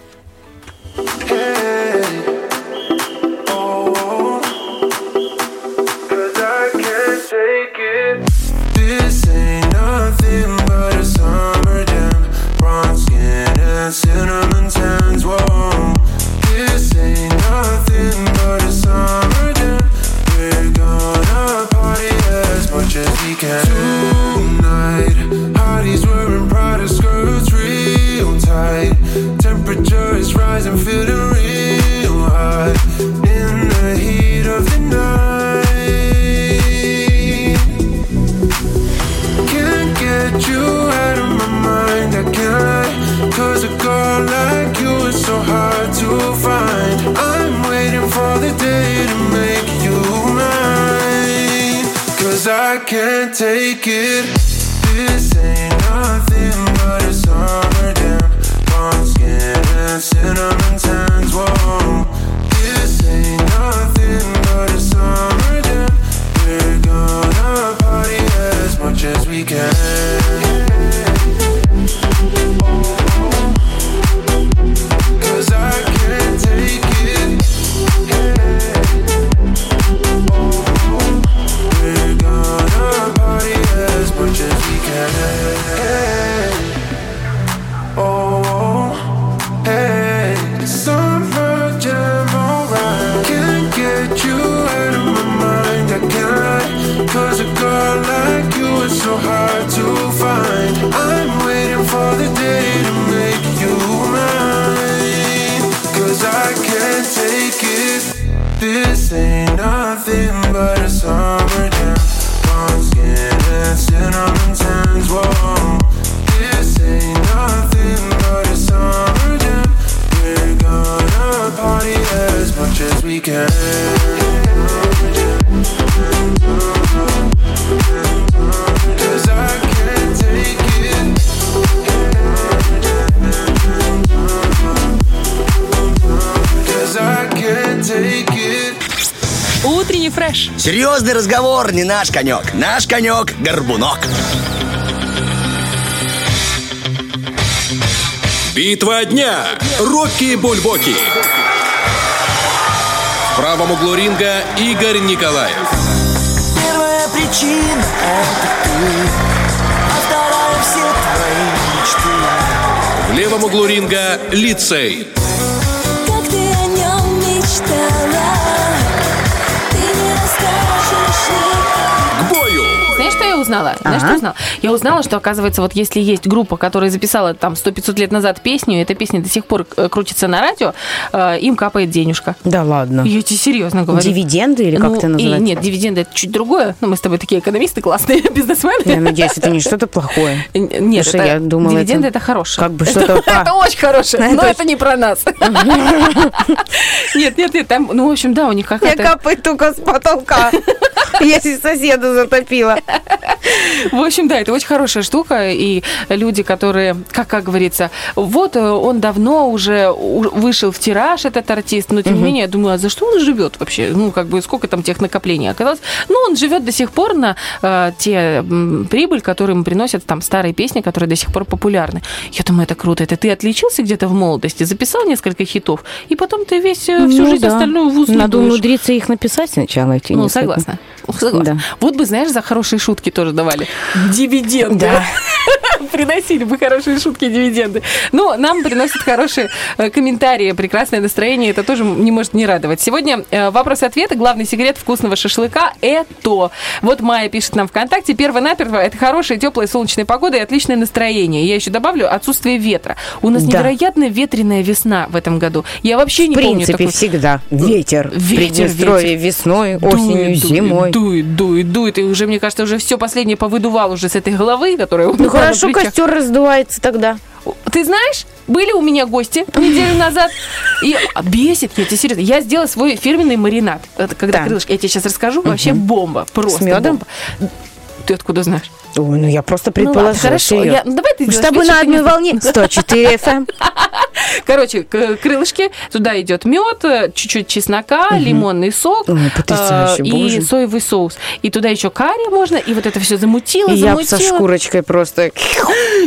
Cinnamon tans. Whoa. This ain't nothing but a summer jam. We're gonna party as much as we can tonight. Hotties wearing Prada skirts real tight. Temperature is rising, feeling real hot Girl like you is so hard to find. I'm waiting for the day to make you mine. Cause I can't take it. This ain't nothing but a summer jam. Palm skin and cinnamon tans. Whoa. This ain't nothing but a summer jam. We're gonna party as much as we can. Серьезный разговор не наш конек. Наш конек – горбунок. Битва дня. Рокки Бульбоки. В правом углу ринга Игорь Николаев. Первая причина — это ты, а вторая — все твои мечты. В левом углу ринга Лицей. Узнала? Знаешь, что узнала? Я узнала, что, оказывается, вот если есть группа, которая записала там 100-500 лет назад песню, и эта песня до сих пор э, крутится на радио, э, им капает денежка. Да ладно. Я тебе серьезно говорю. Дивиденды или как Ну, это и называется? нет, дивиденды это чуть другое. Ну, мы с тобой такие экономисты классные, *laughs* бизнесмены. Я надеюсь, это не что-то плохое. Нет, Потому что это, я думала, дивиденды это это, хорошее. как бы что-то- *laughs* Это, очень хорошее, *laughs* но это не про нас. Нет, нет, нет, там, ну, в общем, да, у них Я какая-то... капает только с потолка, если соседа затопило. В общем, да, это очень хорошая штука, и люди, которые, как, как говорится, вот э, он давно уже вышел в тираж, этот артист, но тем не менее, я думаю, а за что он живет вообще? Ну, как бы, сколько там тех накоплений оказалось? Ну, он живет до сих пор на э, те м, прибыль, которую ему приносят там старые песни, которые до сих пор популярны. Я думаю, это круто. Это ты отличился где-то в молодости, записал несколько хитов, и потом ты весь, э, всю Ну жизнь да. остальную в Надо умудриться их написать сначала. эти Ну, несколько. согласна. Согласна. Да. Вот бы, знаешь, за хорошие шутки тоже давали. Дивиденды. Да. *laughs* Приносили бы хорошие шутки дивиденды. Но нам приносят хорошие э, комментарии, прекрасное настроение. Это тоже не может не радовать. Сегодня э, вопрос-ответы. Главный секрет вкусного шашлыка – это. Вот Майя пишет нам ВКонтакте. Первое-наперво – это хорошая, теплая, солнечная погода и отличное настроение. Я еще добавлю отсутствие ветра. У нас Да. невероятно ветреная весна в этом году. Я вообще не В помню принципе, такой- всегда. Ветер. Ветер, Приднестровье ветер. весной, осенью, Дует, зимой. Дует, дует, дует. И уже, мне кажется, уже все последнее повыдувал уже с этой головы, которая у Ну хорошо, костер раздувается тогда. Ты знаешь, были у меня гости неделю назад, и а, бесит, я тебе серьезно, я сделала свой фирменный маринад. Это когда Да. крылышки, я тебе сейчас расскажу, вообще бомба, просто С мёдом? бомба. Ты откуда знаешь? Ой, ну я просто Ну ладно, предположила. хорошо, я- ну давай ты с сделаешь тобой вид, на одной волне. 104 FM. *laughs* Короче, крылышки, туда идет мед, э, чуть-чуть чеснока, лимонный сок Ой, э, боже. и соевый соус. И туда еще карри можно, и вот это все замутило, И замутило. со шкурочкой просто...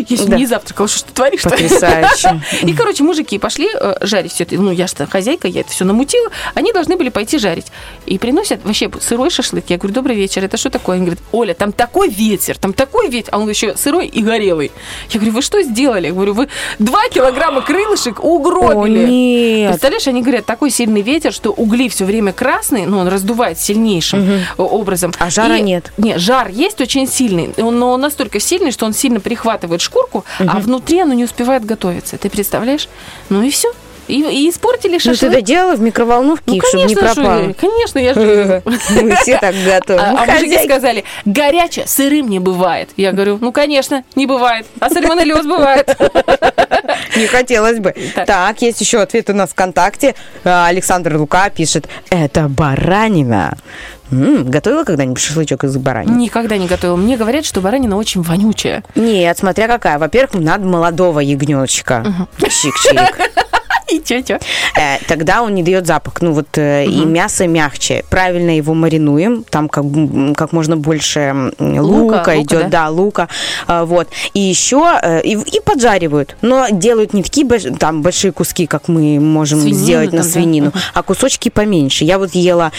Я Да. не завтракала, что ты творишь? Потрясающе. И, короче, мужики пошли э, жарить все это. Ну, я что, хозяйка, я это все намутила. Они должны были пойти жарить. И приносят вообще сырой шашлык. Я говорю, добрый вечер, это что такое? Они говорят, Оля, там такой ветер, там такой ветер. А он еще сырой и горелый. Я говорю, вы что сделали? Я говорю, вы два килограмма крылышек угробили. О, нет. Представляешь, они говорят, такой сильный ветер, что угли все время красные, ну, он раздувает сильнейшим э, образом. А жара И- нет. Нет, жар есть очень сильный, но он настолько сильный, что он сильно прихватывает шкурку, а внутри оно не успевает готовиться. Ты представляешь? Ну и все. И, и испортили Ну шашлык. ты это делала в микроволновке, Ну, чтобы не пропало. я- конечно, я же... *laughs* Мы все так готовы. А, а мужики сказали, горячее сырым не бывает. Я говорю, ну, конечно, не бывает. А сальмонеллез бывает. *laughs* Не хотелось бы. Так. Так, есть еще ответ у нас ВКонтакте. А, Александр Лука пишет, это баранина. М, готовила когда-нибудь шашлычок из баранины? Никогда не готовила. Мне говорят, что баранина очень вонючая. Нет, смотря какая. Во-первых, надо молодого ягненочка. Чик-чик. *laughs* *laughs* И чё-чё? Э, Тогда он не дает запах. Ну вот э, и мясо мягче. Правильно его маринуем. Там как, как можно больше лука, идет, да? лука. А, Вот. И еще э, и, поджаривают. Но делают не такие там большие куски, как мы можем сделать на свинину, а кусочки поменьше. Я вот ела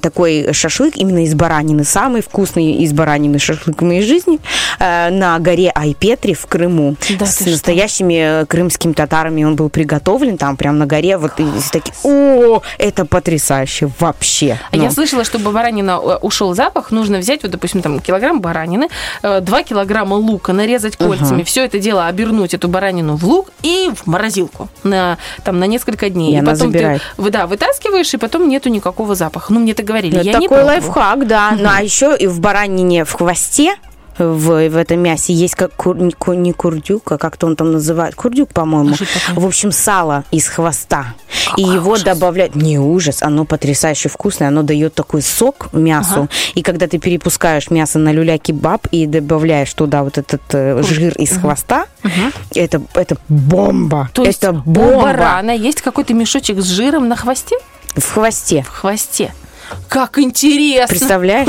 такой шашлык именно из баранины. Самый вкусный из баранины шашлык в моей жизни э, на горе Айпетри в Крыму. С настоящими э, крымскими татарами он был приготовлен там прям на горе. Вот и такие, о, это потрясающе вообще. А Ну, Я слышала, чтобы баранина э, ушел запах, нужно взять, вот, допустим, там килограмм баранины, э, 2 килограмма лука, нарезать кольцами, все это дело обернуть эту баранину в лук и в морозилку на, там, на несколько дней. И она потом забирает. ты да, вытаскиваешь, и потом нету никакого запаха. Ну, мне так говорили. ну, я это не такой пробовала. лайфхак, да. Ну, а еще и в баранине в хвосте в, в этом мясе есть как кур- не, ку- не курдюк, а как-то он там называет. Курдюк, по-моему. В общем, сало из хвоста. и его добавляют. Не ужас, оно потрясающе вкусное. Оно дает такой сок мясу. И когда ты перепускаешь мясо на люля-кебаб и добавляешь туда вот этот э, жир из хвоста, это, это бомба. То есть это у бомба. барана есть какой-то мешочек с жиром на хвосте? В хвосте. В хвосте. Как интересно! Представляешь?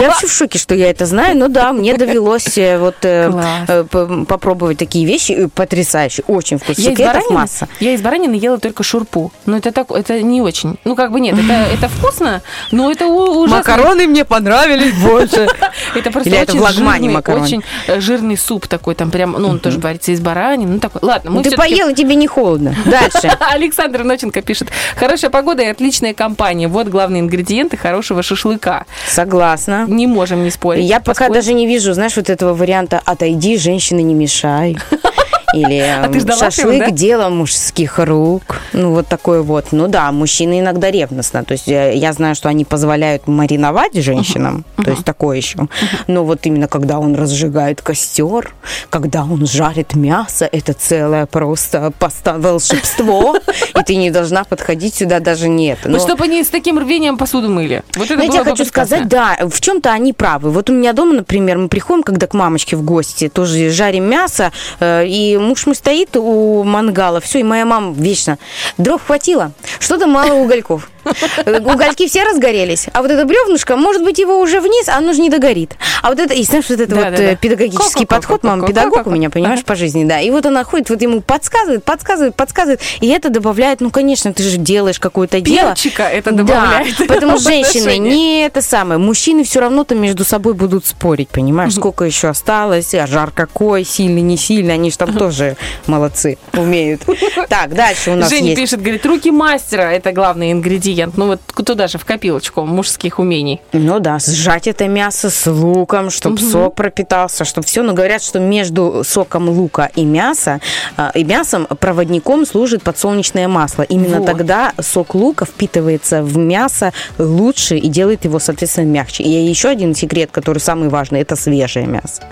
Я вообще в шоке, что я это знаю. Но да, мне довелось э, вот э, э, попробовать такие вещи. Потрясающе, очень вкусно. Я из, Секретов баранины, масса. я из баранины ела только шурпу. Но это так, это не очень. Ну, как бы нет, это, *laughs* это вкусно, но это у- ужасно. мне понравились больше. *laughs* Это просто Или это очень в лагмане жирный, макароны? очень жирный суп такой, там прям, ну, он тоже варится из баранины, ну, такой. Ладно, мы Ну, ты всё-таки- поел, и тебе не холодно. Дальше. *laughs* Александр Ноченко пишет. Хорошая погода и отличная компания. Вот главные ингредиенты хорошего шашлыка. Согласна. Не можем не спорить. Я пока Поспорим? даже не вижу, знаешь, вот этого варианта «отойди, женщина, не мешай». *laughs* Или А шашлык да? дело мужских рук. Ну, вот такое вот. Ну да, мужчины иногда ревностно. То есть э, я знаю, что они позволяют мариновать женщинам. То есть такое еще. Но вот именно когда он разжигает костер, когда он жарит мясо, это целое просто поста- волшебство. И ты не должна подходить сюда даже не это. Вот Но- чтобы они с таким рвением посуду мыли. Вот это знаете, я хочу сказать, да, в чем-то они правы. Вот у меня дома, например, мы приходим, когда к мамочке в гости, тоже жарим мясо, э, и муж мой стоит у мангала, все, и моя мама вечно, дров хватило, что-то мало угольков. *laughs* Угольки все разгорелись, а вот это бревнышко, может быть, его уже вниз, а оно же не догорит. А вот это, и знаешь, вот это Да, вот да, да. э, педагогический подход, мама педагог у меня, понимаешь, по жизни, да. И вот она ходит, вот ему подсказывает, подсказывает, подсказывает, и это добавляет, ну, конечно, ты же делаешь какое-то дело. Перчика это добавляет. Да, *laughs* потому что женщины не это самое. Мужчины все равно-то между собой будут спорить, понимаешь, сколько еще осталось, а жар какой, сильный, не сильный, они же там тоже молодцы, умеют. *laughs* Так, дальше у нас Женя пишет, говорит, руки мастера – это главный ингредиент. Ну вот туда же, в копилочку мужских умений. Ну да, сжать это мясо с луком, чтобы сок пропитался, чтобы все. Но говорят, что между соком лука и мяса а, и мясом проводником служит подсолнечное масло. Именно Вот. тогда сок лука впитывается в мясо лучше и делает его, соответственно, мягче. И еще один секрет, который самый важный, это свежее мясо.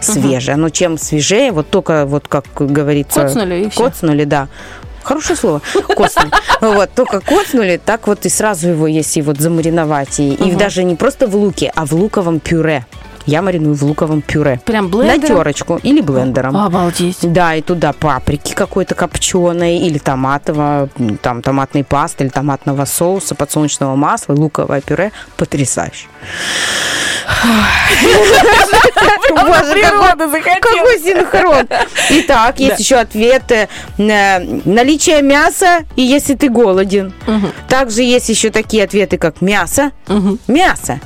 Свежее. Оно чем свежее, вот только вот как говорится... Коцнули, и. Коцнули, да. Хорошее слово. Коцнули. Вот, только коцнули, так вот и сразу его, если вот замариновать. И, и даже не просто в луке, а в луковом пюре. Я мариную в луковом пюре. Прям На блендером? терочку или блендером. Обалдеть. Да, и туда паприки какой-то копченой, или томатового, м, там, томатной пасты, или томатного соуса, подсолнечного масла, луковое пюре. Потрясающе. *laughs* Боже, какой синхрон. Итак, есть еще ответы. Наличие мяса, и если ты голоден. Также есть еще такие ответы, как мясо. Мясо.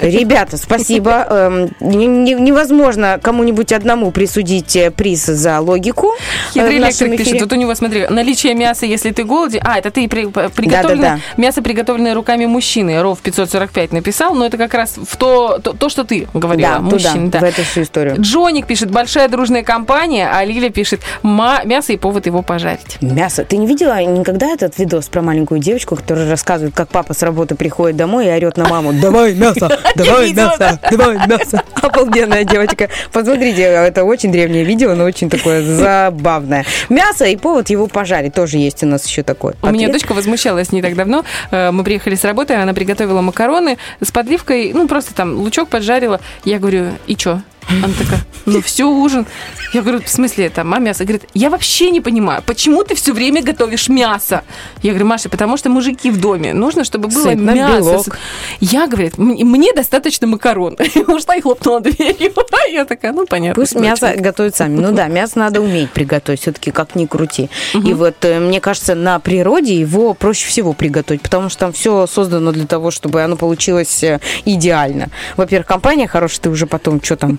Ребята, спасибо. Эм, не- не- Невозможно кому-нибудь одному присудить э, приз за логику. э, Хитрый электрик пишет, вот у него, смотри, наличие мяса, если ты голоден. А, это ты при- приготовленное, мясо, приготовленное руками мужчины. Ров 545 написал, но это как раз в то, то, то, что ты говорила. Да, мужчин, туда, да. в эту всю историю. Джоник пишет, большая дружная компания, а Лиля пишет, «Ма- мясо и повод его пожарить. Мясо. Ты не видела никогда этот видос про маленькую девочку, которая рассказывает, как папа с работы приходит домой и орет на маму «Давай мясо! *laughs* Давай мясо! Давай *laughs* мясо!» Обалденная девочка. Посмотрите, это очень древнее видео, но очень такое забавное. Мясо и повод его пожарить. Тоже есть у нас еще такой. У меня дочка возмущалась не так давно. Э, Мы приехали с работы, она приготовила макароны с подливкой, ну, просто там лучок поджарила. Я говорю, и чё? Она такая, ну все, ужин. Я говорю, в смысле это, а мясо? Говорит, я вообще не понимаю, почему ты все время готовишь мясо? Я говорю, Маша, потому что мужики в доме, нужно, чтобы было Сытно, мясо. белок. Я, говорит, «М- мне достаточно макарон. *laughs* Ушла и хлопнула дверью. *laughs* Я такая, ну понятно. Пусть мясо готовят сами. Ну да, мясо надо уметь приготовить, все-таки как ни крути. И вот э, мне кажется, на природе его проще всего приготовить, потому что там все создано для того, чтобы оно получилось э, идеально. Во-первых, компания хорошая, ты уже потом что там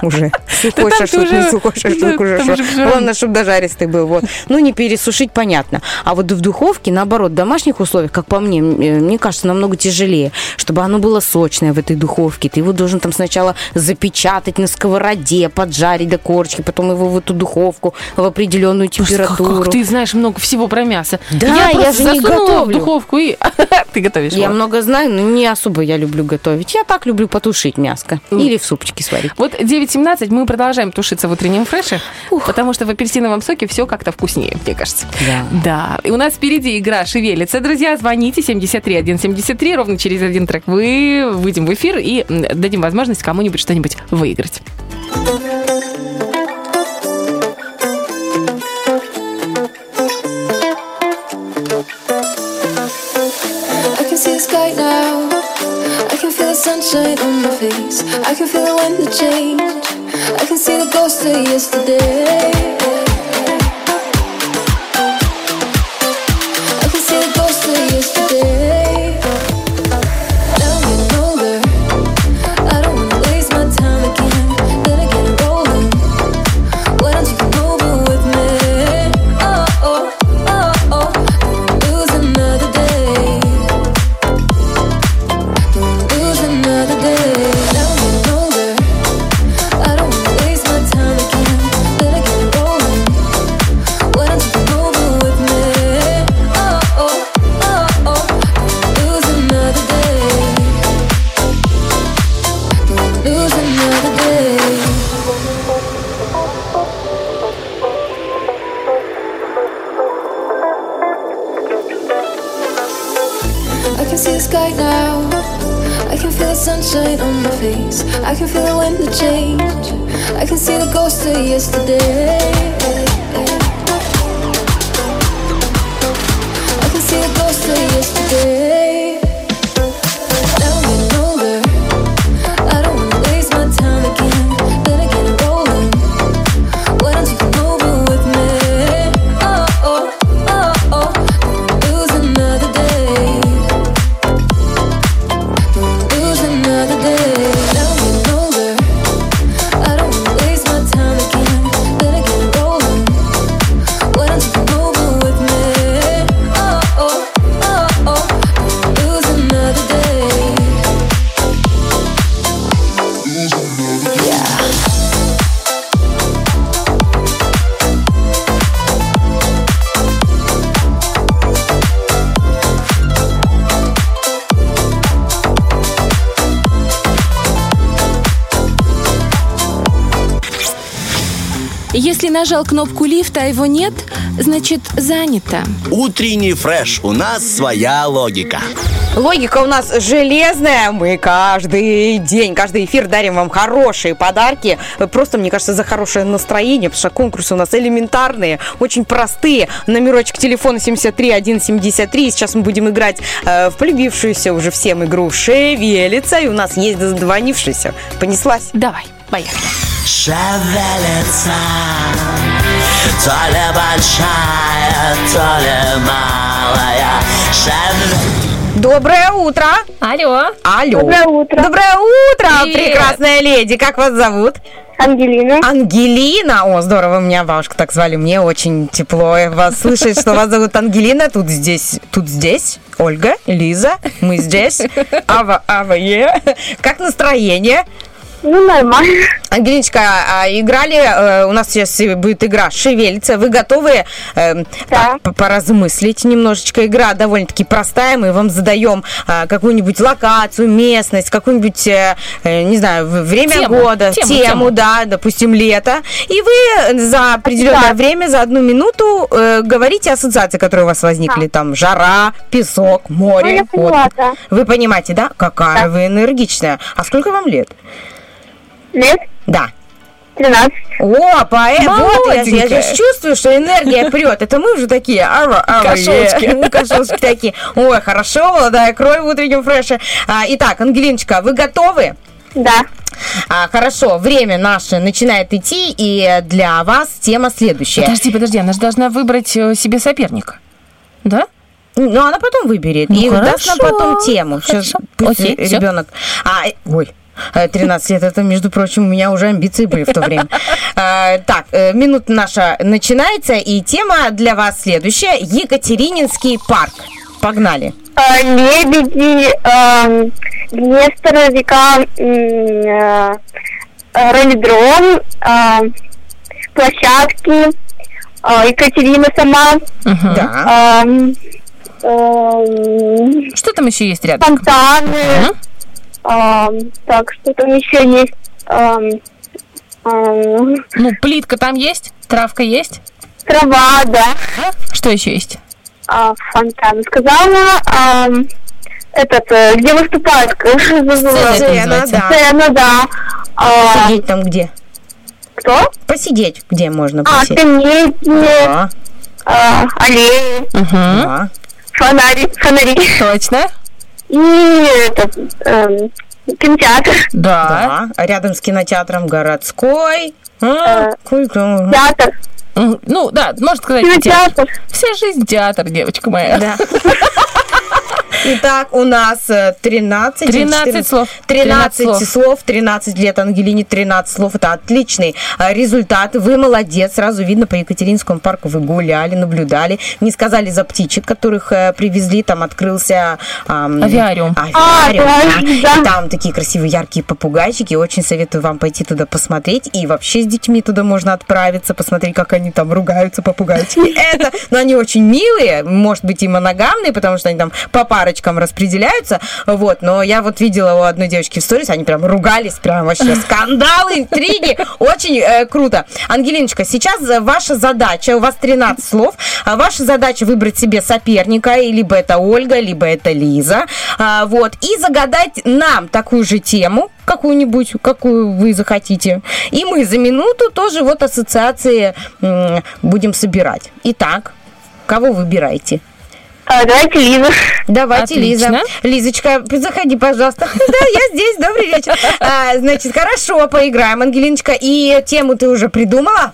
*laughs* уже сухой шашлык, сухой шашлык уже. Главное, чтобы дожаристый был. Вот. Ну, не пересушить, понятно. А вот в духовке, наоборот, в домашних условиях, как по мне, э, мне кажется, намного тяжелее, чтобы оно было сочное в этой духовке. Ты его должен там сначала запечатать на сковороде, поджарить до корочки, потом его в эту духовку в определенную Как, температуру. как ты знаешь много всего про мясо. Да, я, я же не готовлю. в духовку и *laughs* ты готовишь. Я много знаю, но не особо я люблю готовить. Я так люблю потушить мяско. Или в супчике сварить. Вот 9.17 мы продолжаем тушиться в утреннем фреше, потому что в апельсиновом соке все как-то вкуснее, мне кажется. Да. Да. И у нас впереди игра «Шевелится». Друзья, звоните 73173. Ровно через один трек вы выйдем в эфир и дадим возможность кому-нибудь что-нибудь выиграть. Sunshine on my face. I can feel the wind that change. I can see the ghost of yesterday. Нажал кнопку лифта, а его нет, значит занято. Утренний фреш. У нас своя логика. Логика у нас железная. Мы каждый день, каждый эфир дарим вам хорошие подарки. Просто, мне кажется, за хорошее настроение, потому что конкурсы у нас элементарные, очень простые. Номерочек телефона 73173. Сейчас мы будем играть э, в полюбившуюся уже всем игру «Шевелится». И у нас есть дозвонившийся. Понеслась? Давай, поехали. Шевелится То ли большая, то ли малая Шевелится Доброе утро! Алло. Алло. Доброе утро. Доброе утро, Привет. прекрасная леди. Как вас зовут? Ангелина. Ангелина. О, здорово, меня бабушка так звали. Мне очень тепло вас слышать, что вас зовут Ангелина. Тут здесь, тут здесь. Ольга, Лиза, мы здесь. Ава, Ава, е. Как настроение? Ну, нормально. Ангелиночка, а играли, э, у нас сейчас будет игра «Шевелится». Вы готовы э, так, п- поразмыслить немножечко? Игра довольно-таки простая. Мы вам задаем э, какую-нибудь локацию, местность, какую-нибудь, э, э, не знаю, время Тему, года, тему, тему, тему. да, допустим, лето. И вы за определенное Да. время, за одну минуту э, говорите ассоциации, которые у вас возникли. Там жара, песок, Ну, море. я поняла, Вот. да. Вы понимаете, да? Какая вы энергичная. А сколько вам лет? Лет Да. 13. О, поэт, вот, я, я же чувствую, что энергия прет. Это мы уже такие, ава, ава, *laughs* Кошелочки. такие. Ой, хорошо, молодая кровь в утреннем фреше. А, итак, Ангелиночка, вы готовы? Да. А, хорошо, время наше начинает идти, и для вас тема следующая. Подожди, подожди, она же должна выбрать э, себе соперника. Да? Ну, она потом выберет Ну, и даст нам хорошо, потом тему. Сейчас пусть Окей, ребенок... А, э, ой, 13 лет, это, между прочим, у меня уже амбиции были в то время. А, Так, э, минута наша начинается, и тема для вас следующая. Екатерининский парк. Погнали. А, лебеди, Днестр, река, м, э, э, ролидром, э, площадки, э, Екатерина сама, Да. Что там еще есть рядом? фонтаны, так, что там еще есть? Ну, плитка там есть? Травка есть? трава, да. Что еще есть? А, фонтан сказала. этот, э, где выступают? это Сцена, да. Сцена, да. А, Посидеть там где? кто? Посидеть где можно А, посидеть? скамейки, Да, а, аллеи, да. фонари, фонари. Точно? И этот, эм, кинотеатр, Да. Да. А Рядом с кинотеатром городской. А, Э, театр, Ну, да, можно сказать театр. кинотеатр. Вся жизнь театр, девочка моя. Да. *laughs* Итак, у нас э, 13, или 13 14? слов. 13 13 слов. 13 лет Ангелине, 13 слов. Это отличный э, результат. Вы молодец. Сразу видно, по Екатеринскому парку вы гуляли, наблюдали. Не сказали за птичек, которых э, привезли. Там открылся... ам, Авиариум. Авиариум, А, да. да. И там такие красивые яркие попугайчики. Очень советую вам пойти туда посмотреть. И вообще с детьми туда можно отправиться, посмотреть, как они там ругаются, попугайчики. *laughs* Это, но они очень милые, может быть, и моногамные, потому что они там по парочке парочкам распределяются, вот, но я вот видела у одной девочки в сторис, они прям ругались, прям вообще скандалы, интриги, очень э, круто. Ангелиночка, сейчас ваша задача, у вас 13 слов, а ваша задача выбрать себе соперника, либо это Ольга, либо это Лиза, а, вот, и загадать нам такую же тему, какую-нибудь, какую вы захотите. И мы за минуту тоже вот ассоциации м, будем собирать. Итак, кого выбираете? А, давайте Лиза. Давайте, Отлично. Лиза. Лизочка, заходи, пожалуйста. *laughs* Да, я здесь, добрый вечер. А, Значит, хорошо, поиграем, Ангелиночка. И тему ты уже придумала?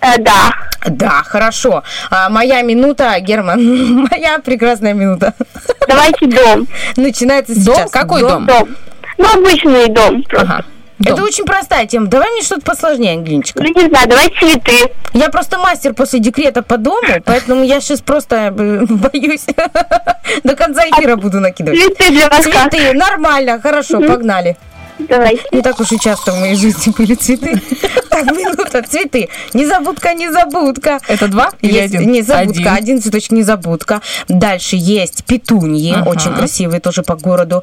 Э, да. Да, хорошо. А, Моя минута, Герман, *laughs* моя прекрасная минута. Давайте дом. Начинается Дом? сейчас. Какой дом? Дом. Ну, обычный дом просто. Ага. Это очень простая тема. Давай мне что-то посложнее, Ангелиночка. Ну, не знаю, давайте цветы. Я просто мастер после декрета по дому, поэтому я сейчас просто э, боюсь. *laughs* До конца эфира буду накидывать. Цветы для вас? Цветы, нормально, хорошо, погнали. Давайте. Не так уж и часто в моей жизни были цветы. *laughs* Так, минута, цветы. Незабудка, незабудка. Это два или Есть один? Незабудка, один, цветочек незабудка. Дальше есть петуньи, Ага. очень красивые тоже по городу.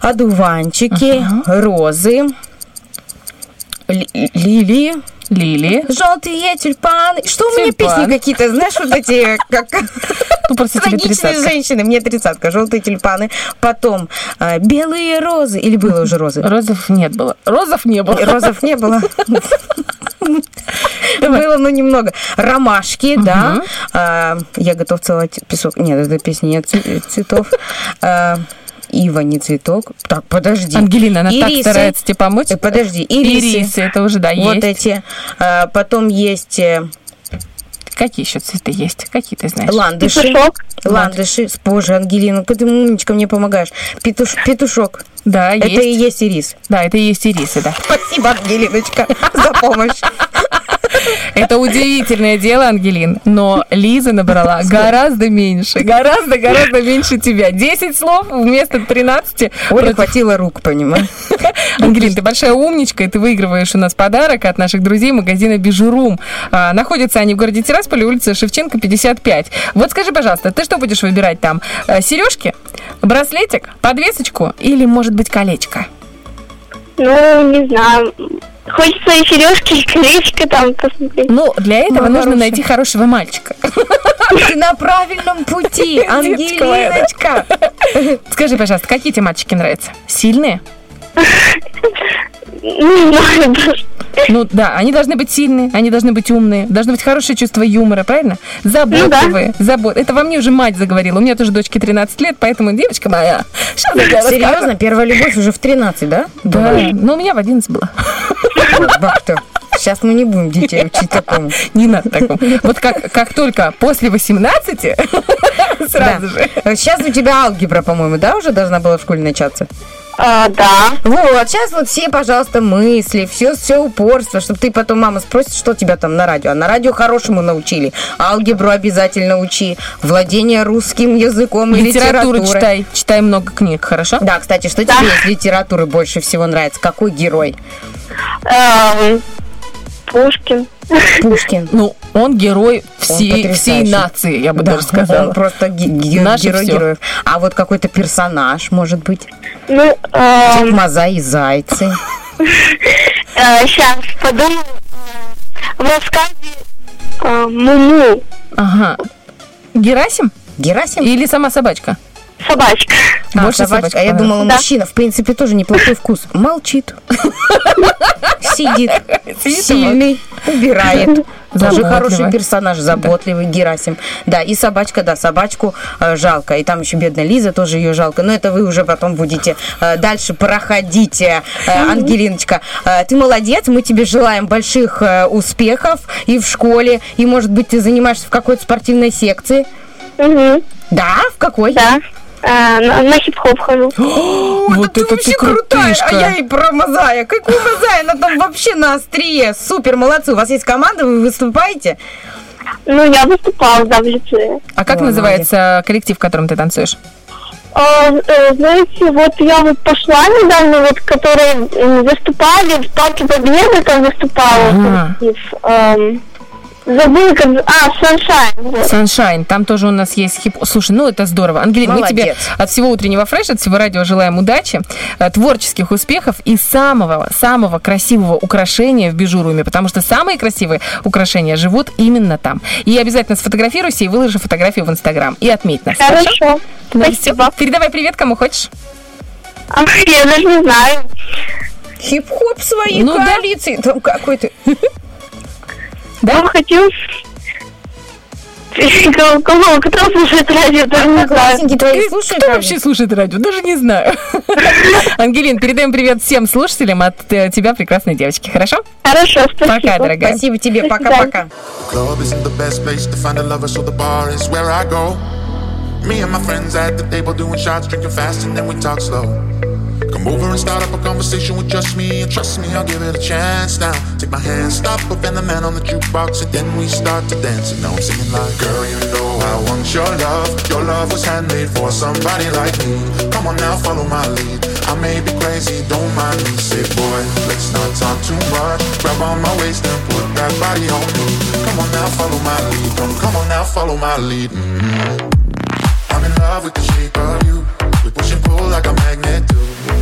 Одуванчики, розы, ли- лилии. Лилии. Желтые тюльпаны. Что у меня Тюльпан. песни какие-то, знаешь, вот эти, как Ну, просто трагичные женщины. Мне тридцатка, желтые тюльпаны. Потом а, белые розы. Или было уже розы? Розов нет было. Розов не было. Розов не было. Было, но немного. Ромашки, да. А, Я готов целовать песок. Нет, это песня нет цветов. Ива не цветок. Так, подожди. Ангелина, она так Ирисы. старается тебе помочь. Э, Подожди, ирисы. Ирисы, это уже, да, Вот есть. эти. А, Потом есть э, Какие еще цветы есть? Какие ты знаешь? ландыши. Петушок. Ландыши. Боже, Ангелина, ты умничка мне помогаешь. Петуш, петушок. Да, Это есть. и есть ирис. Да, это и есть ирисы, да. Спасибо, Ангелиночка, *laughs* за помощь. Это удивительное дело, Ангелин, но Лиза набрала гораздо меньше, гораздо, гораздо *laughs* меньше тебя. 10 слов вместо 13. Оля хватило рук, понимаешь? *laughs* Ангелин, ты большая умничка, и ты выигрываешь у нас подарок от наших друзей магазина Бижурум. А, находятся они в городе Тирасполе, улица Шевченко, 55. Вот скажи, пожалуйста, ты что будешь выбирать там? Э, Сережки, браслетик, подвесочку или, может быть, колечко? Ну, не знаю. Хочется и сережки, и колечко там посмотреть. Ну, для этого Ну, нужно хорошая. найти хорошего мальчика. Ты *laughs* на правильном пути. Ангелиночка. Скажи, пожалуйста, какие тебе мальчики нравятся? Сильные? *laughs* Не знаю даже. Ну да, они должны быть сильные, они должны быть умные, должно быть хорошее чувство юмора, правильно? Заботливые, забот. Это во мне уже мать заговорила. У меня тоже дочке 13 лет, поэтому девочка моя. Сейчас я тебе расскажу. Серьезно? Первая любовь уже в 13, да? Да, но у меня в 11 было. Бах-то. Сейчас мы не будем детей учить такому. Не надо такому. Вот как, как только после 18, *laughs* сразу же. Сейчас у тебя алгебра, по-моему, да, уже должна была в школе начаться? А, да. Вот, сейчас вот все, пожалуйста, мысли, все, все упорство, чтобы ты потом мама спросит, что тебя там на радио. А на радио хорошему научили. Алгебру обязательно учи. Владение русским языком и Литературу литературой. читай, читай много книг, хорошо? Да, кстати, что тебе из литературы больше всего нравится? Какой герой? Эм, Пушкин. Пушкин. Ну, он герой всей, всей потрясающий. нации, я бы Да, даже сказала. Он просто ге- ге- Наше герой всё. героев. А вот какой-то персонаж, может быть? Ну, эм, Маза и зайцы. *laughs* сейчас подумаю. В рассказе э, Муму. Ага. Герасим? Герасим? Или сама собачка? Собачка. А, Больше собачка. собачка А я думала, понравилась. мужчина, в принципе, тоже неплохой вкус. Молчит. Сидит. Сильный. Убирает. Тоже хороший персонаж, заботливый Герасим. Да, и собачка, да, собачку э, жалко. И там еще бедная Лиза, тоже ее жалко. Но это вы уже потом будете э, дальше проходить. Э, Ангелиночка, ты молодец, мы тебе желаем больших успехов и в школе, и, может быть, ты занимаешься в какой-то спортивной секции. Да, в какой? Да. Э, на, на хип-хоп хожу. *gasps* Вот это ты вообще крутая, а я и про Мазая. Какой Мазая? Она там вообще на острие. Супер, молодцы. У вас есть команда, вы выступаете? Ну, я выступала, да, в лицее. А как называется коллектив, в котором ты танцуешь? А, э, знаете, вот я вот пошла недавно, вот, которые выступали в Парке Победы, там выступала Ага. коллектив. Эм, Забыла, как... А, Sunshine. вот. Sunshine, там тоже у нас есть хип... Слушай, ну это здорово. Ангелина, мы тебе от всего утреннего фреша, от всего радио желаем удачи, э, творческих успехов и самого, самого красивого украшения в бижуруме, потому что самые красивые украшения живут именно там. И обязательно сфотографируйся и выложи фотографию в Инстаграм и отметь нас. Хорошо. Ну, всё. Передавай привет, кому хочешь. А, я даже не знаю. Хип-хоп своей Ну да. коалиции. Там *laughs* Да? хочу... *laughs* Кого, кого- кто слушает радио, даже не знаю. Классненькие твои слушают Кто радио? вообще слушает радио? Даже не знаю. *laughs* Ангелин, передаем привет всем слушателям от э, тебя, прекрасной девочки. Хорошо? Хорошо, спасибо. Пока, дорогая. Спасибо тебе, пока-пока. Me and my friends at the table doing shots, drinking fast, and then we talk slow. Come over and start up a conversation with just me, and trust me, I'll give it a chance now. Take my hand, stop up, and the man on the jukebox, and then we start to dance. And now I'm singing like, Girl, you know I want your love. Your love was handmade for somebody like me. Come on now, follow my lead. I may be crazy, don't mind me. Say, boy, let's not talk too much. Grab on my waist and put that body on me. Come on now, follow my lead. Come, come on now, follow my lead. Mhm. I'm in love with the shape of you.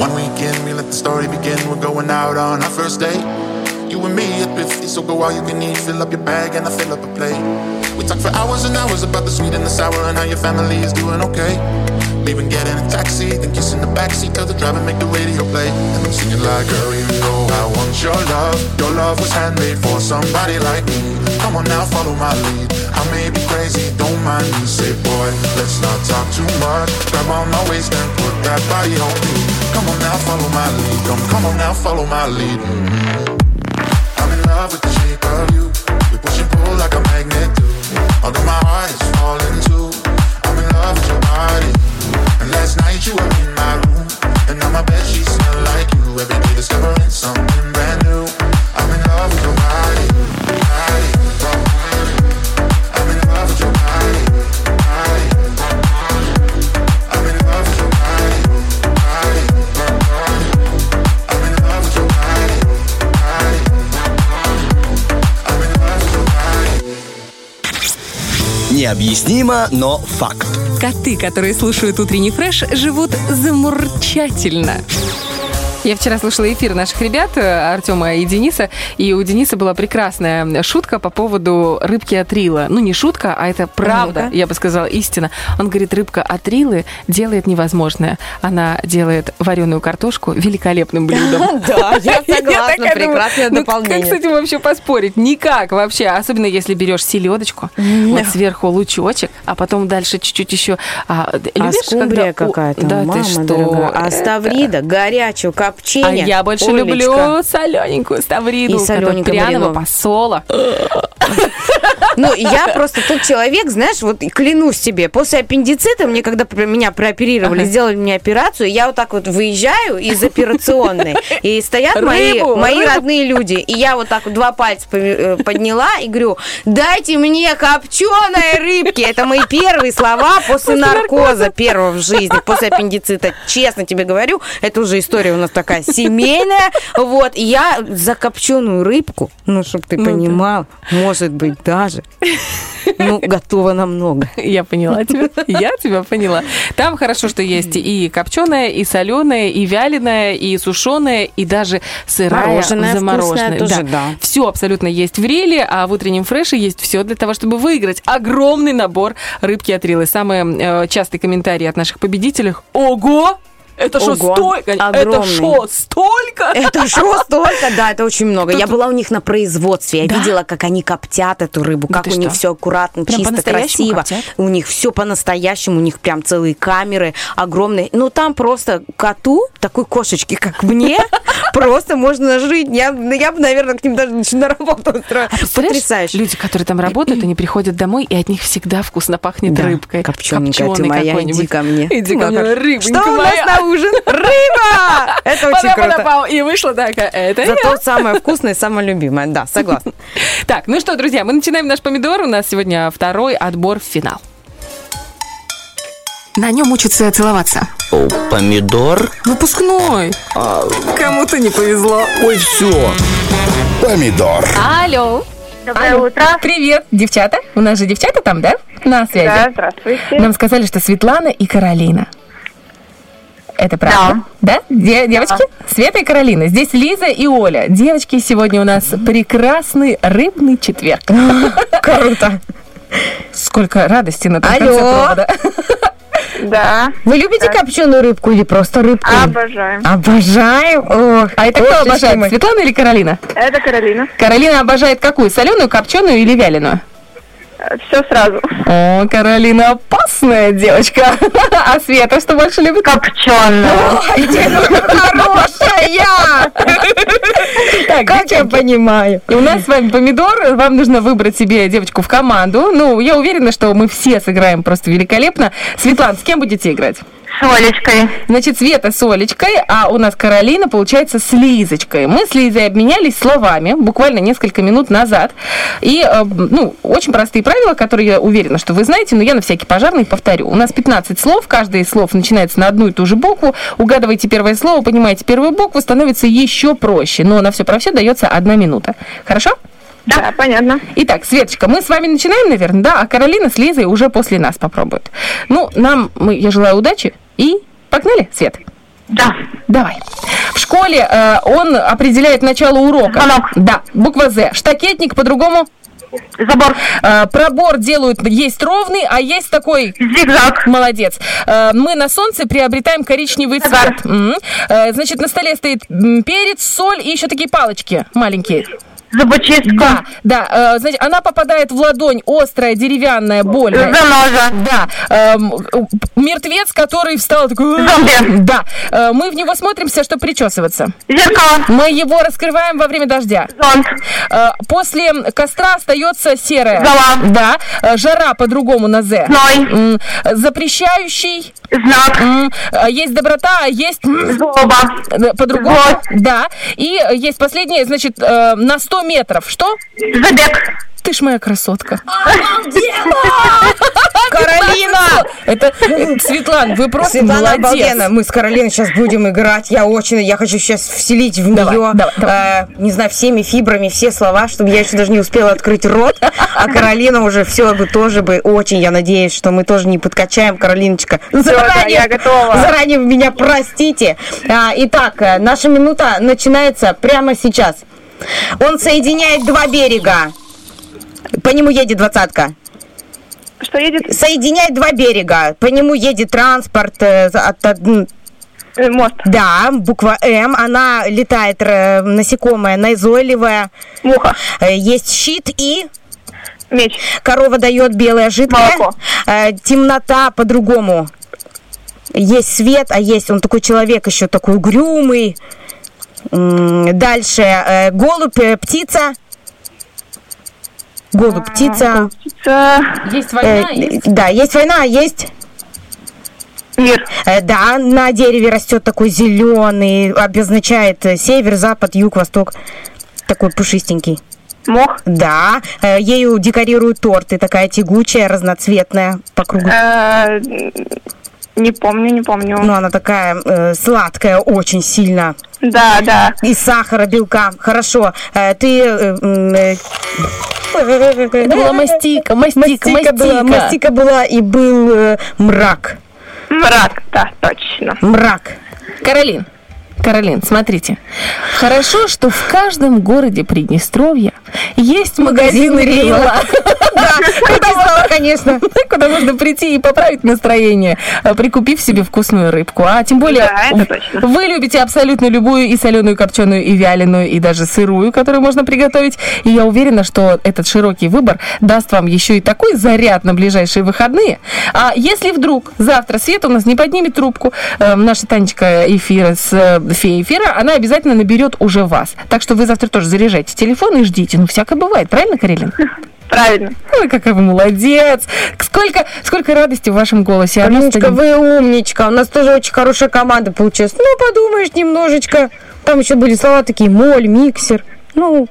One weekend, we let the story begin. We're going out on our first date. You and me at 50, so go all you can eat. Fill up your bag and I fill up a plate. We talk for hours and hours about the sweet and the sour and how your family is doing okay. Leaving, getting a taxi, then kissing the backseat. Tell the driver make the radio play. And I'm singing like, girl, you know I want your love. Your love was handmade for somebody like me. Come on now, follow my lead. I may be crazy, don't mind me. Say, boy, let's not talk too much. Grab on my waist and put that body on me. Come on now, follow my lead. Come, come on now, follow my lead. Mhm. I'm in love with the shape of you. We push and pull like a magnet do. Although my heart is falling too. I'm in love with your body. And last night you were in my room. And now my bed sheets smell like you. Every day discovering something brand new. I'm in love with your body, Необъяснимо, но факт. Коты, которые слушают утренний фреш, живут замурчательно. Я вчера слушала эфир наших ребят, э, Артема и Дениса, и у Дениса была прекрасная шутка по поводу рыбки Атрила. Ну, не шутка, а это правда, Ну-ка. я бы сказала, истина. Он говорит, рыбка Атрилы делает невозможное. Она делает вареную картошку великолепным блюдом. *laughs* Да, я *laughs* согласна, прекрасное ну, дополнение. Как с этим вообще поспорить? Никак вообще. Особенно если берешь селедочку, вот сверху лучочек, а потом дальше чуть-чуть еще... А, А скумбрия какая-то, Да мама ты что? дорогая. А Это- ставрида, горячую, А копчение. я больше Олечка. люблю солененькую ставриду, И солененькую пряного посола. Ну, я просто тот человек, знаешь, вот клянусь тебе, после аппендицита, мне когда меня прооперировали, сделали мне операцию, я вот так вот выезжаю из операционной, и стоят мои, мои родные люди, и я вот так вот два пальца э, подняла и говорю, дайте мне копченой рыбки. Это мои первые слова после наркоза первого в жизни, после аппендицита. Честно тебе говорю, это уже история у нас такая семейная. Вот, я за копченую рыбку, ну, чтобы ты Ну да. понимал, может быть, даже ну, готова намного. Я поняла тебя. Я тебя поняла. Там хорошо, что есть и копченая, и соленая, и вяленая, и сушеная, и даже сырая, Мороженое замороженная. тоже, да. Все абсолютно есть в риле, а в утреннем фреше есть все для того, чтобы выиграть огромный набор рыбки от рилы. Самый э, частый комментарий от наших победителей. Ого! Это что, столько? Это что, столько? Это что столько? Да, это очень много. Я была у них на производстве, я видела, как они коптят эту рыбу, Да как у них все аккуратно, чисто, красиво. У них все по-настоящему, у них прям целые камеры огромные. Ну, там просто коту, такой кошечки, как мне, *laughs* просто можно жить. Я, я бы, наверное, к ним даже на работу устроила. Потрясающе. люди, которые там работают, они приходят домой, и от них всегда вкусно пахнет рыбкой. копчёненькая ты моя, иди ко мне. Иди ко Ну, мне, рыбонька Что у нас на ужин? Рыба! Это очень круто. И вышла такая, это Зато самое вкусное и самое любимое. Да, согласна. *laughs* Так, ну что, друзья, мы начинаем наш помидор. У нас сегодня второй отбор в финал. На нем учатся целоваться. О, помидор? Выпускной. Кому-то не повезло. Ой, все. Помидор. Алло. Доброе утро. Привет, девчата. У нас же девчата там, да? На связи. Да, здравствуйте. Нам сказали, что Светлана и Каролина. Это правда? Да? Де- девочки? Света и Каролина. Здесь Лиза и Оля. Девочки, сегодня у нас прекрасный рыбный четверг. *laughs* Круто. Сколько радости на том конце провода. Да, Вы любите копченую рыбку или просто рыбку? обожаем. Обожаю. Ох, А это кто обожает? мои. Светлана или Каролина? Это Каролина. Каролина обожает какую? Соленую, копченую или вяленую? Все сразу. О, Каролина опасная девочка. *laughs* А Света что больше любит? Копченая. Ой, девушка хорошая! *laughs* Так, Как я понимаю. У нас с вами помидор. Вам нужно выбрать себе девочку в команду. Ну, я уверена, что мы все сыграем просто великолепно. Светлана, с кем будете играть? С Олечкой. Значит, Света с Олечкой, а у нас Каролина, получается, с Лизочкой. Мы с Лизой обменялись словами буквально несколько минут назад. И, э, ну, очень простые правила, которые я уверена, что вы знаете, но я на всякий пожарный повторю. У нас 15 слов, каждое из слов начинается на одну и ту же букву. Угадываете первое слово, понимаете первую букву, становится еще проще. Но на все про все дается одна минута. Хорошо? Да, понятно. Итак, Светочка, мы с вами начинаем, наверное, да, а Каролина с Лизой уже после нас попробует. Ну, нам, мы, я желаю удачи и погнали, Свет. Да. Давай. В школе э, он определяет начало урока. Звонок. Да, буква З. Штакетник по-другому. Забор. Э, пробор делают, есть ровный, а есть такой... Зигзаг. Молодец. Э, мы на солнце приобретаем коричневый Загар. цвет. Мгм. Э, значит, на столе стоит перец, соль и еще такие палочки маленькие. Зубочистка. Да, да. э, значит, она попадает в ладонь, острая, деревянная, больная. Заноза. Да. эм, мертвец, который встал такой... Зомби. Да. Э, мы в него смотримся, чтобы причесываться. Зеркало. Мы его раскрываем во время дождя. Зонт. Э, После костра остается серая. Зола. Да. Жара по-другому на З. Зной. Запрещающий. Знак. Есть доброта, а есть Злоба. по-другому. Да. И есть последнее, значит, э, на 100 метров. Что? Забег. Ты ж моя красотка. *laughs* Каролина! Это, э, Светлан, вы просто Светлана молодец. обалденно. Мы с Каролиной сейчас будем играть. Я очень, я хочу сейчас вселить в Давай, нее, давай, давай. э, не знаю, всеми фибрами, все слова, чтобы я еще даже не успела открыть рот. А Каролина уже все бы тоже бы очень, я надеюсь, что мы тоже не подкачаем, Каролиночка. Заранее, я готова. Заранее меня простите. А, итак, э, наша минута начинается прямо сейчас. Он соединяет два берега. По нему едет двадцатка. Что едет? Соединяет два берега. По нему едет транспорт. э, от- Э, Мост. да, буква М. Она летает э, насекомое, назойливое. Муха. Есть щит и Меч. корова дает белое жидкое. Молоко. Темнота по-другому. Есть свет, а есть он такой человек еще такой угрюмый. Дальше э, голубь, э, птица. Голубь, птица. Птица. Есть Э, война, есть... Да, есть война, а есть Мир. Э, Да, на дереве растет такой зеленый, обозначает север, запад, юг, восток. Такой пушистенький. Мох. Да, э, ею декорируют торты, такая тягучая, разноцветная по кругу. Э, Не помню, не помню. Ну, она такая э, сладкая, очень сильно. Да, да. Из сахара, белка. Хорошо. Э, ты... э, э, Это была мастика, мастика, Мастика была, мастика. мастика была и был э, мрак. Мрак, да, точно. Мрак. Каролин, Каролин, смотрите. Хорошо, что в каждом городе Приднестровья есть магазин Рила. *laughs* Да, конечно. *laughs* Куда можно прийти и поправить настроение, э, прикупив себе вкусную рыбку. А тем более, вы любите абсолютно любую и соленую, копченую, и вяленую, и даже сырую, которую можно приготовить. И я уверена, что этот широкий выбор даст вам еще и такой заряд на ближайшие выходные. А если вдруг завтра Света у нас не поднимет трубку, э, наша Танечка эфира с феей эфира, она обязательно наберет уже вас. Так что вы завтра тоже заряжайте телефон и ждите. Ну, всякое бывает, правильно, Карелин? *laughs* Правильно. Ой, какая вы молодец! Сколько, сколько радости в вашем голосе. Кариночка, вы умничка. У нас тоже очень хорошая команда получилась. Ну, подумаешь немножечко. Там еще были слова такие моль, миксер. Ну,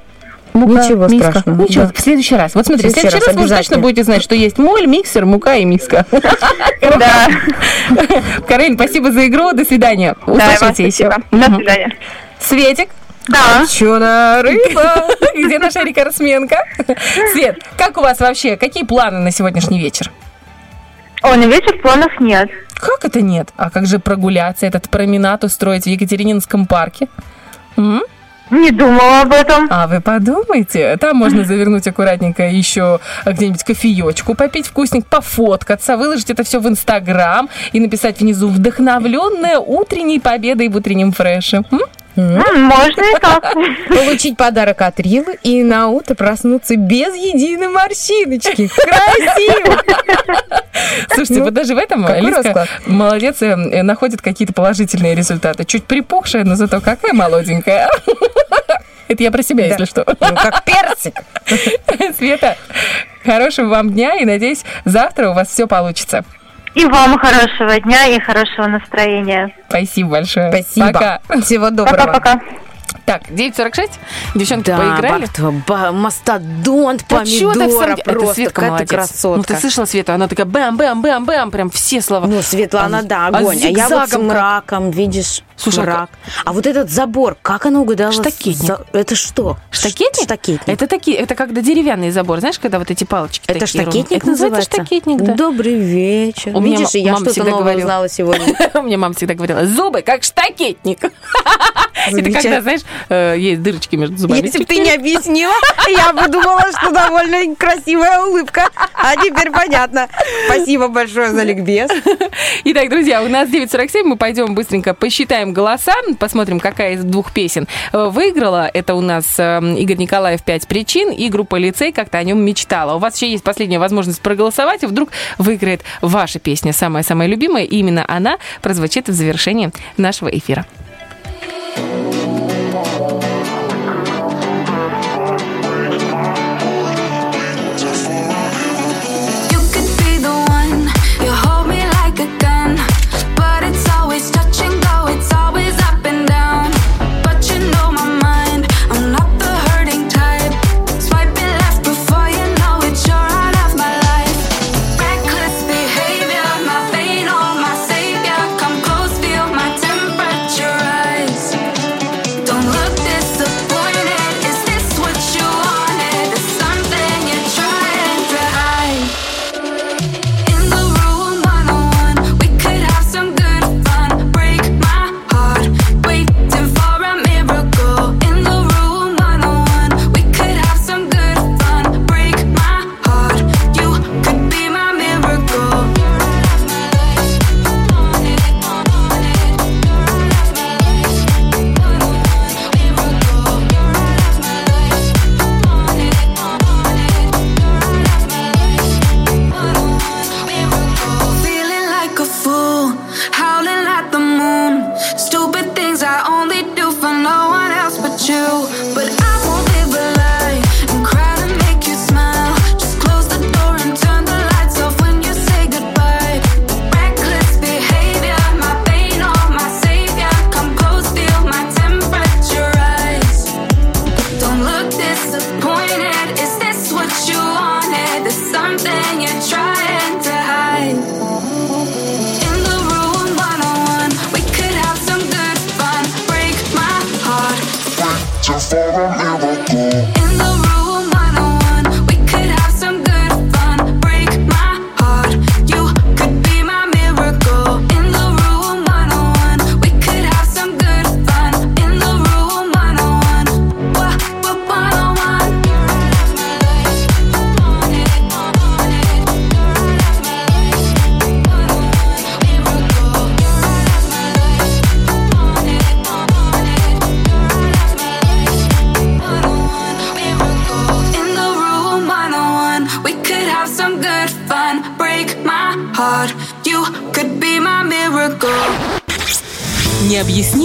Мука, ничего миска. страшного. Ничего, Да. в следующий раз. Вот смотри, в следующий раз, раз вы точно будете знать, что есть моль, миксер, мука и миска. *laughs* Да. Каролин, спасибо за игру. До свидания. Еще. спасибо. До свидания. Светик. Да. Копченая рыба. *laughs* Где наша рекордсменка? Свет, как у вас вообще? Какие планы на сегодняшний вечер? О, на вечер планов нет. Как это нет? А как же прогуляться, этот променад устроить в Екатерининском парке? М? Не думала об этом. А вы подумайте, там можно завернуть аккуратненько еще где-нибудь кофеечку, попить вкусник, пофоткаться, выложить это все в Инстаграм и написать внизу «Вдохновленная утренней победой в утреннем фреше». М? М, Можно и так. Получить подарок от Рилы и на утро проснуться без единой морщиночки. Красиво! Слушайте, Ну, вот даже в этом расклад? молодец, э, э, находит какие-то положительные результаты. Чуть припухшая, но зато какая молоденькая. Это я про себя, если что. Ну, как персик. Света, хорошего вам дня и, надеюсь, завтра у вас все получится. И вам хорошего дня и хорошего настроения. Спасибо большое. Спасибо. Пока. Всего доброго. Пока-пока. Так, 9.46. Девчонки Да, поиграли. Бартова, ба- мастодонт помидора. деле- Это Просто Светка какая-то молодец. красотка. Ну, ты слышала Свету? Она такая бэм-бэм-бэм-бэм, прям все слова. Ну, Светлана, да, огонь. А, я вот с мраком, видишь, Слушай, а мрак. А вот этот забор, как она угадала? Штакетник. за- Это что? Штакетник? Штакетник. Это такие, это когда деревянный забор, знаешь, когда вот эти палочки Это такие штакетник Это называется штакетник, да. Добрый вечер. У Видишь, я мама что-то новое говорила. узнала сегодня. *laughs* У меня мама всегда говорила, зубы как штакетник. *laughs* Это когда, знаешь, э, есть дырочки между зубами. Если бы ты не объяснила, я бы думала, что довольно красивая улыбка. А теперь понятно. Спасибо большое за ликбез. Итак, друзья, у нас 9.47, мы пойдем быстренько посчитаем голоса, посмотрим, какая из двух песен э, выиграла. Это у нас э, Игорь Николаев «Пять причин» и группа «Лицей» как-то о нем мечтала. У вас еще есть последняя возможность проголосовать, и вдруг выиграет ваша песня, самая-самая любимая, и именно она прозвучит в завершении нашего эфира.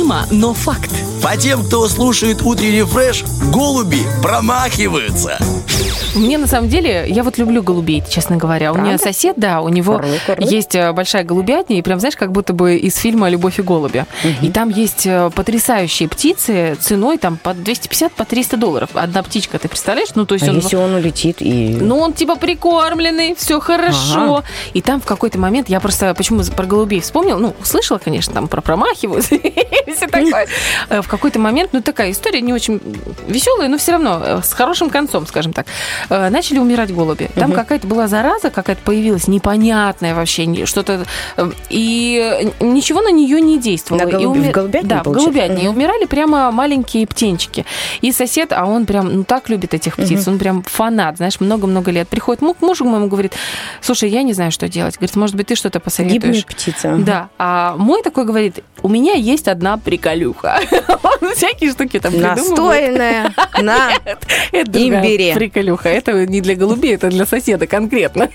Необъяснимо, но факт. По тем, кто слушает утренний фреш, голуби промахиваются. Мне на самом деле, я вот люблю голубей, честно говоря. У меня Правда? сосед, да, у него Курлы, курлы. есть э, большая голубятня, и прям, знаешь, как будто бы из фильма «Любовь и голуби». И там есть э, потрясающие птицы ценой там по 250, по 300 долларов. Одна птичка, ты представляешь? Ну, то есть А он... если он улетит и... Ну, он типа прикормленный, все хорошо. Ага. И там в какой-то момент, я просто почему про голубей вспомнил, ну, слышала, конечно, там про промахиваются *laughs* и все такое. Э, В какой-то момент, ну, такая история не очень веселая, но все равно с хорошим концом, скажем так. Э, Начали умирать голуби. Там Мгм. какая-то была зараза, какая-то появилась непонятная вообще, что-то... э, И ничего на нее не действовало. На И голуби- уми- в голубятне, Да, в получается? И Мгм. умирали прямо маленькие птенчики. И сосед, а он прям, ну, так любит этих птиц, Мгм. он прям фанат, знаешь, много-много лет. Приходит му- к мужу моему, говорит, слушай, я не знаю, что делать. Говорит, может быть, ты что-то посоветуешь? Гибнет птица. Да, а мой такой говорит, у меня есть одна приколюха. *laughs* Он всякие штуки там придумывает. Настойная *laughs* на имбире. приколюха. Это не для голубей, это для соседа конкретно.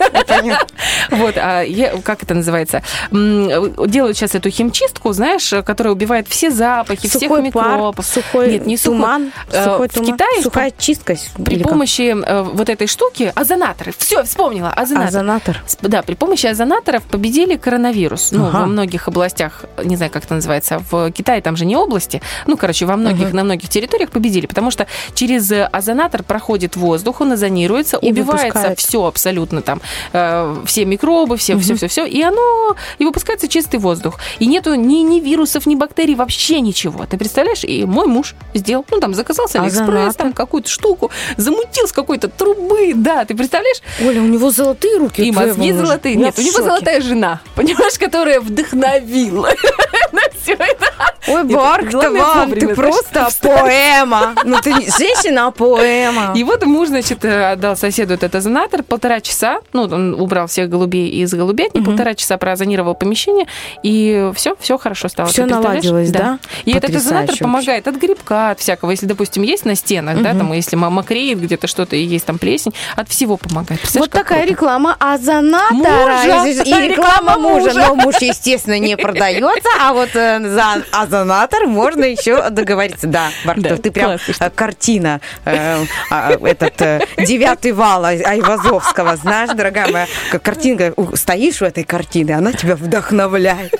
Вот, а я- как это называется? Делают сейчас эту химчистку, знаешь, которая убивает все запахи, всех Сухой пар, микробов. сухой Нет, не туман, Э, сухой В туман, Китае сухая чистка. при помощи э, вот этой штуки озонаторы. Все, вспомнила. Озонатор. Да, при помощи озонаторов победили коронавирус. Ну, во многих областях, не знаю, как это называется, в Китае там же не области. Ну, короче, во многих, на многих территориях победили, потому что через э, озонатор проходит воздух, он озонируется, И убивается выпускает. все абсолютно там, э, все микробы, все, все, все, все, и оно, и выпускается чистый воздух. И нету ни, ни вирусов, ни бактерий, вообще ничего. Ты представляешь? И мой муж сделал, ну, там, заказал с Алиэкспресс, Озонатор. там, какую-то штуку, замутил с какой-то трубы, да, ты представляешь? Оля, у него золотые руки. И мозги мужа. золотые. Я Нет, у него шоке. золотая жена, *laughs* понимаешь, которая вдохновила *laughs* на все это. Ой, вам, вовремя, ты просто поэма. Ну, ты женщина, а поэма. И вот муж, значит, э, отдал соседу этот озонатор полтора часа. Ну, он убрал всех голубей из голубятни, полтора часа проозонировал помещение, и все, все хорошо стало. Представляешь? наладилось, да? И этот озонатор помогает от грибка, от всякого. Если, допустим, есть на стенах, да, там, если мокреет где-то что-то и есть там плесень, от всего помогает. Вот такая реклама озонатора. И, реклама мужа. Но муж, естественно, не продается, а вот э, за озонатор можно еще *laughs* договориться. Да, Барк, Да, ты прям э, картина, э, а, этот э, девятый вал Ай- Айвазовского, знаешь, дорогая моя, картинка, стоишь у этой картины, она тебя вдохновляет.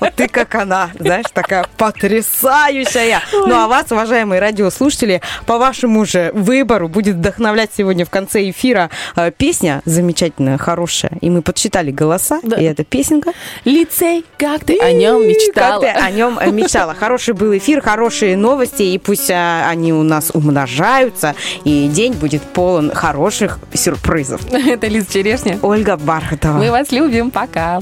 Вот ты как она, знаешь, такая потрясающая. Ну а вас, уважаемые радиослушатели, по вашему же выбору будет вдохновлять сегодня в конце эфира песня замечательная, хорошая. И мы подсчитали голоса, и эта песенка. Лицей, как ты о нем мечтала. Как ты о нем э, мечтала. Хороший был эфир, хорошие новости, и пусть а, они у нас умножаются, и день будет полон хороших сюрпризов. *laughs* Это Лиза Черешня. Ольга Бархатова. Мы вас любим. Пока.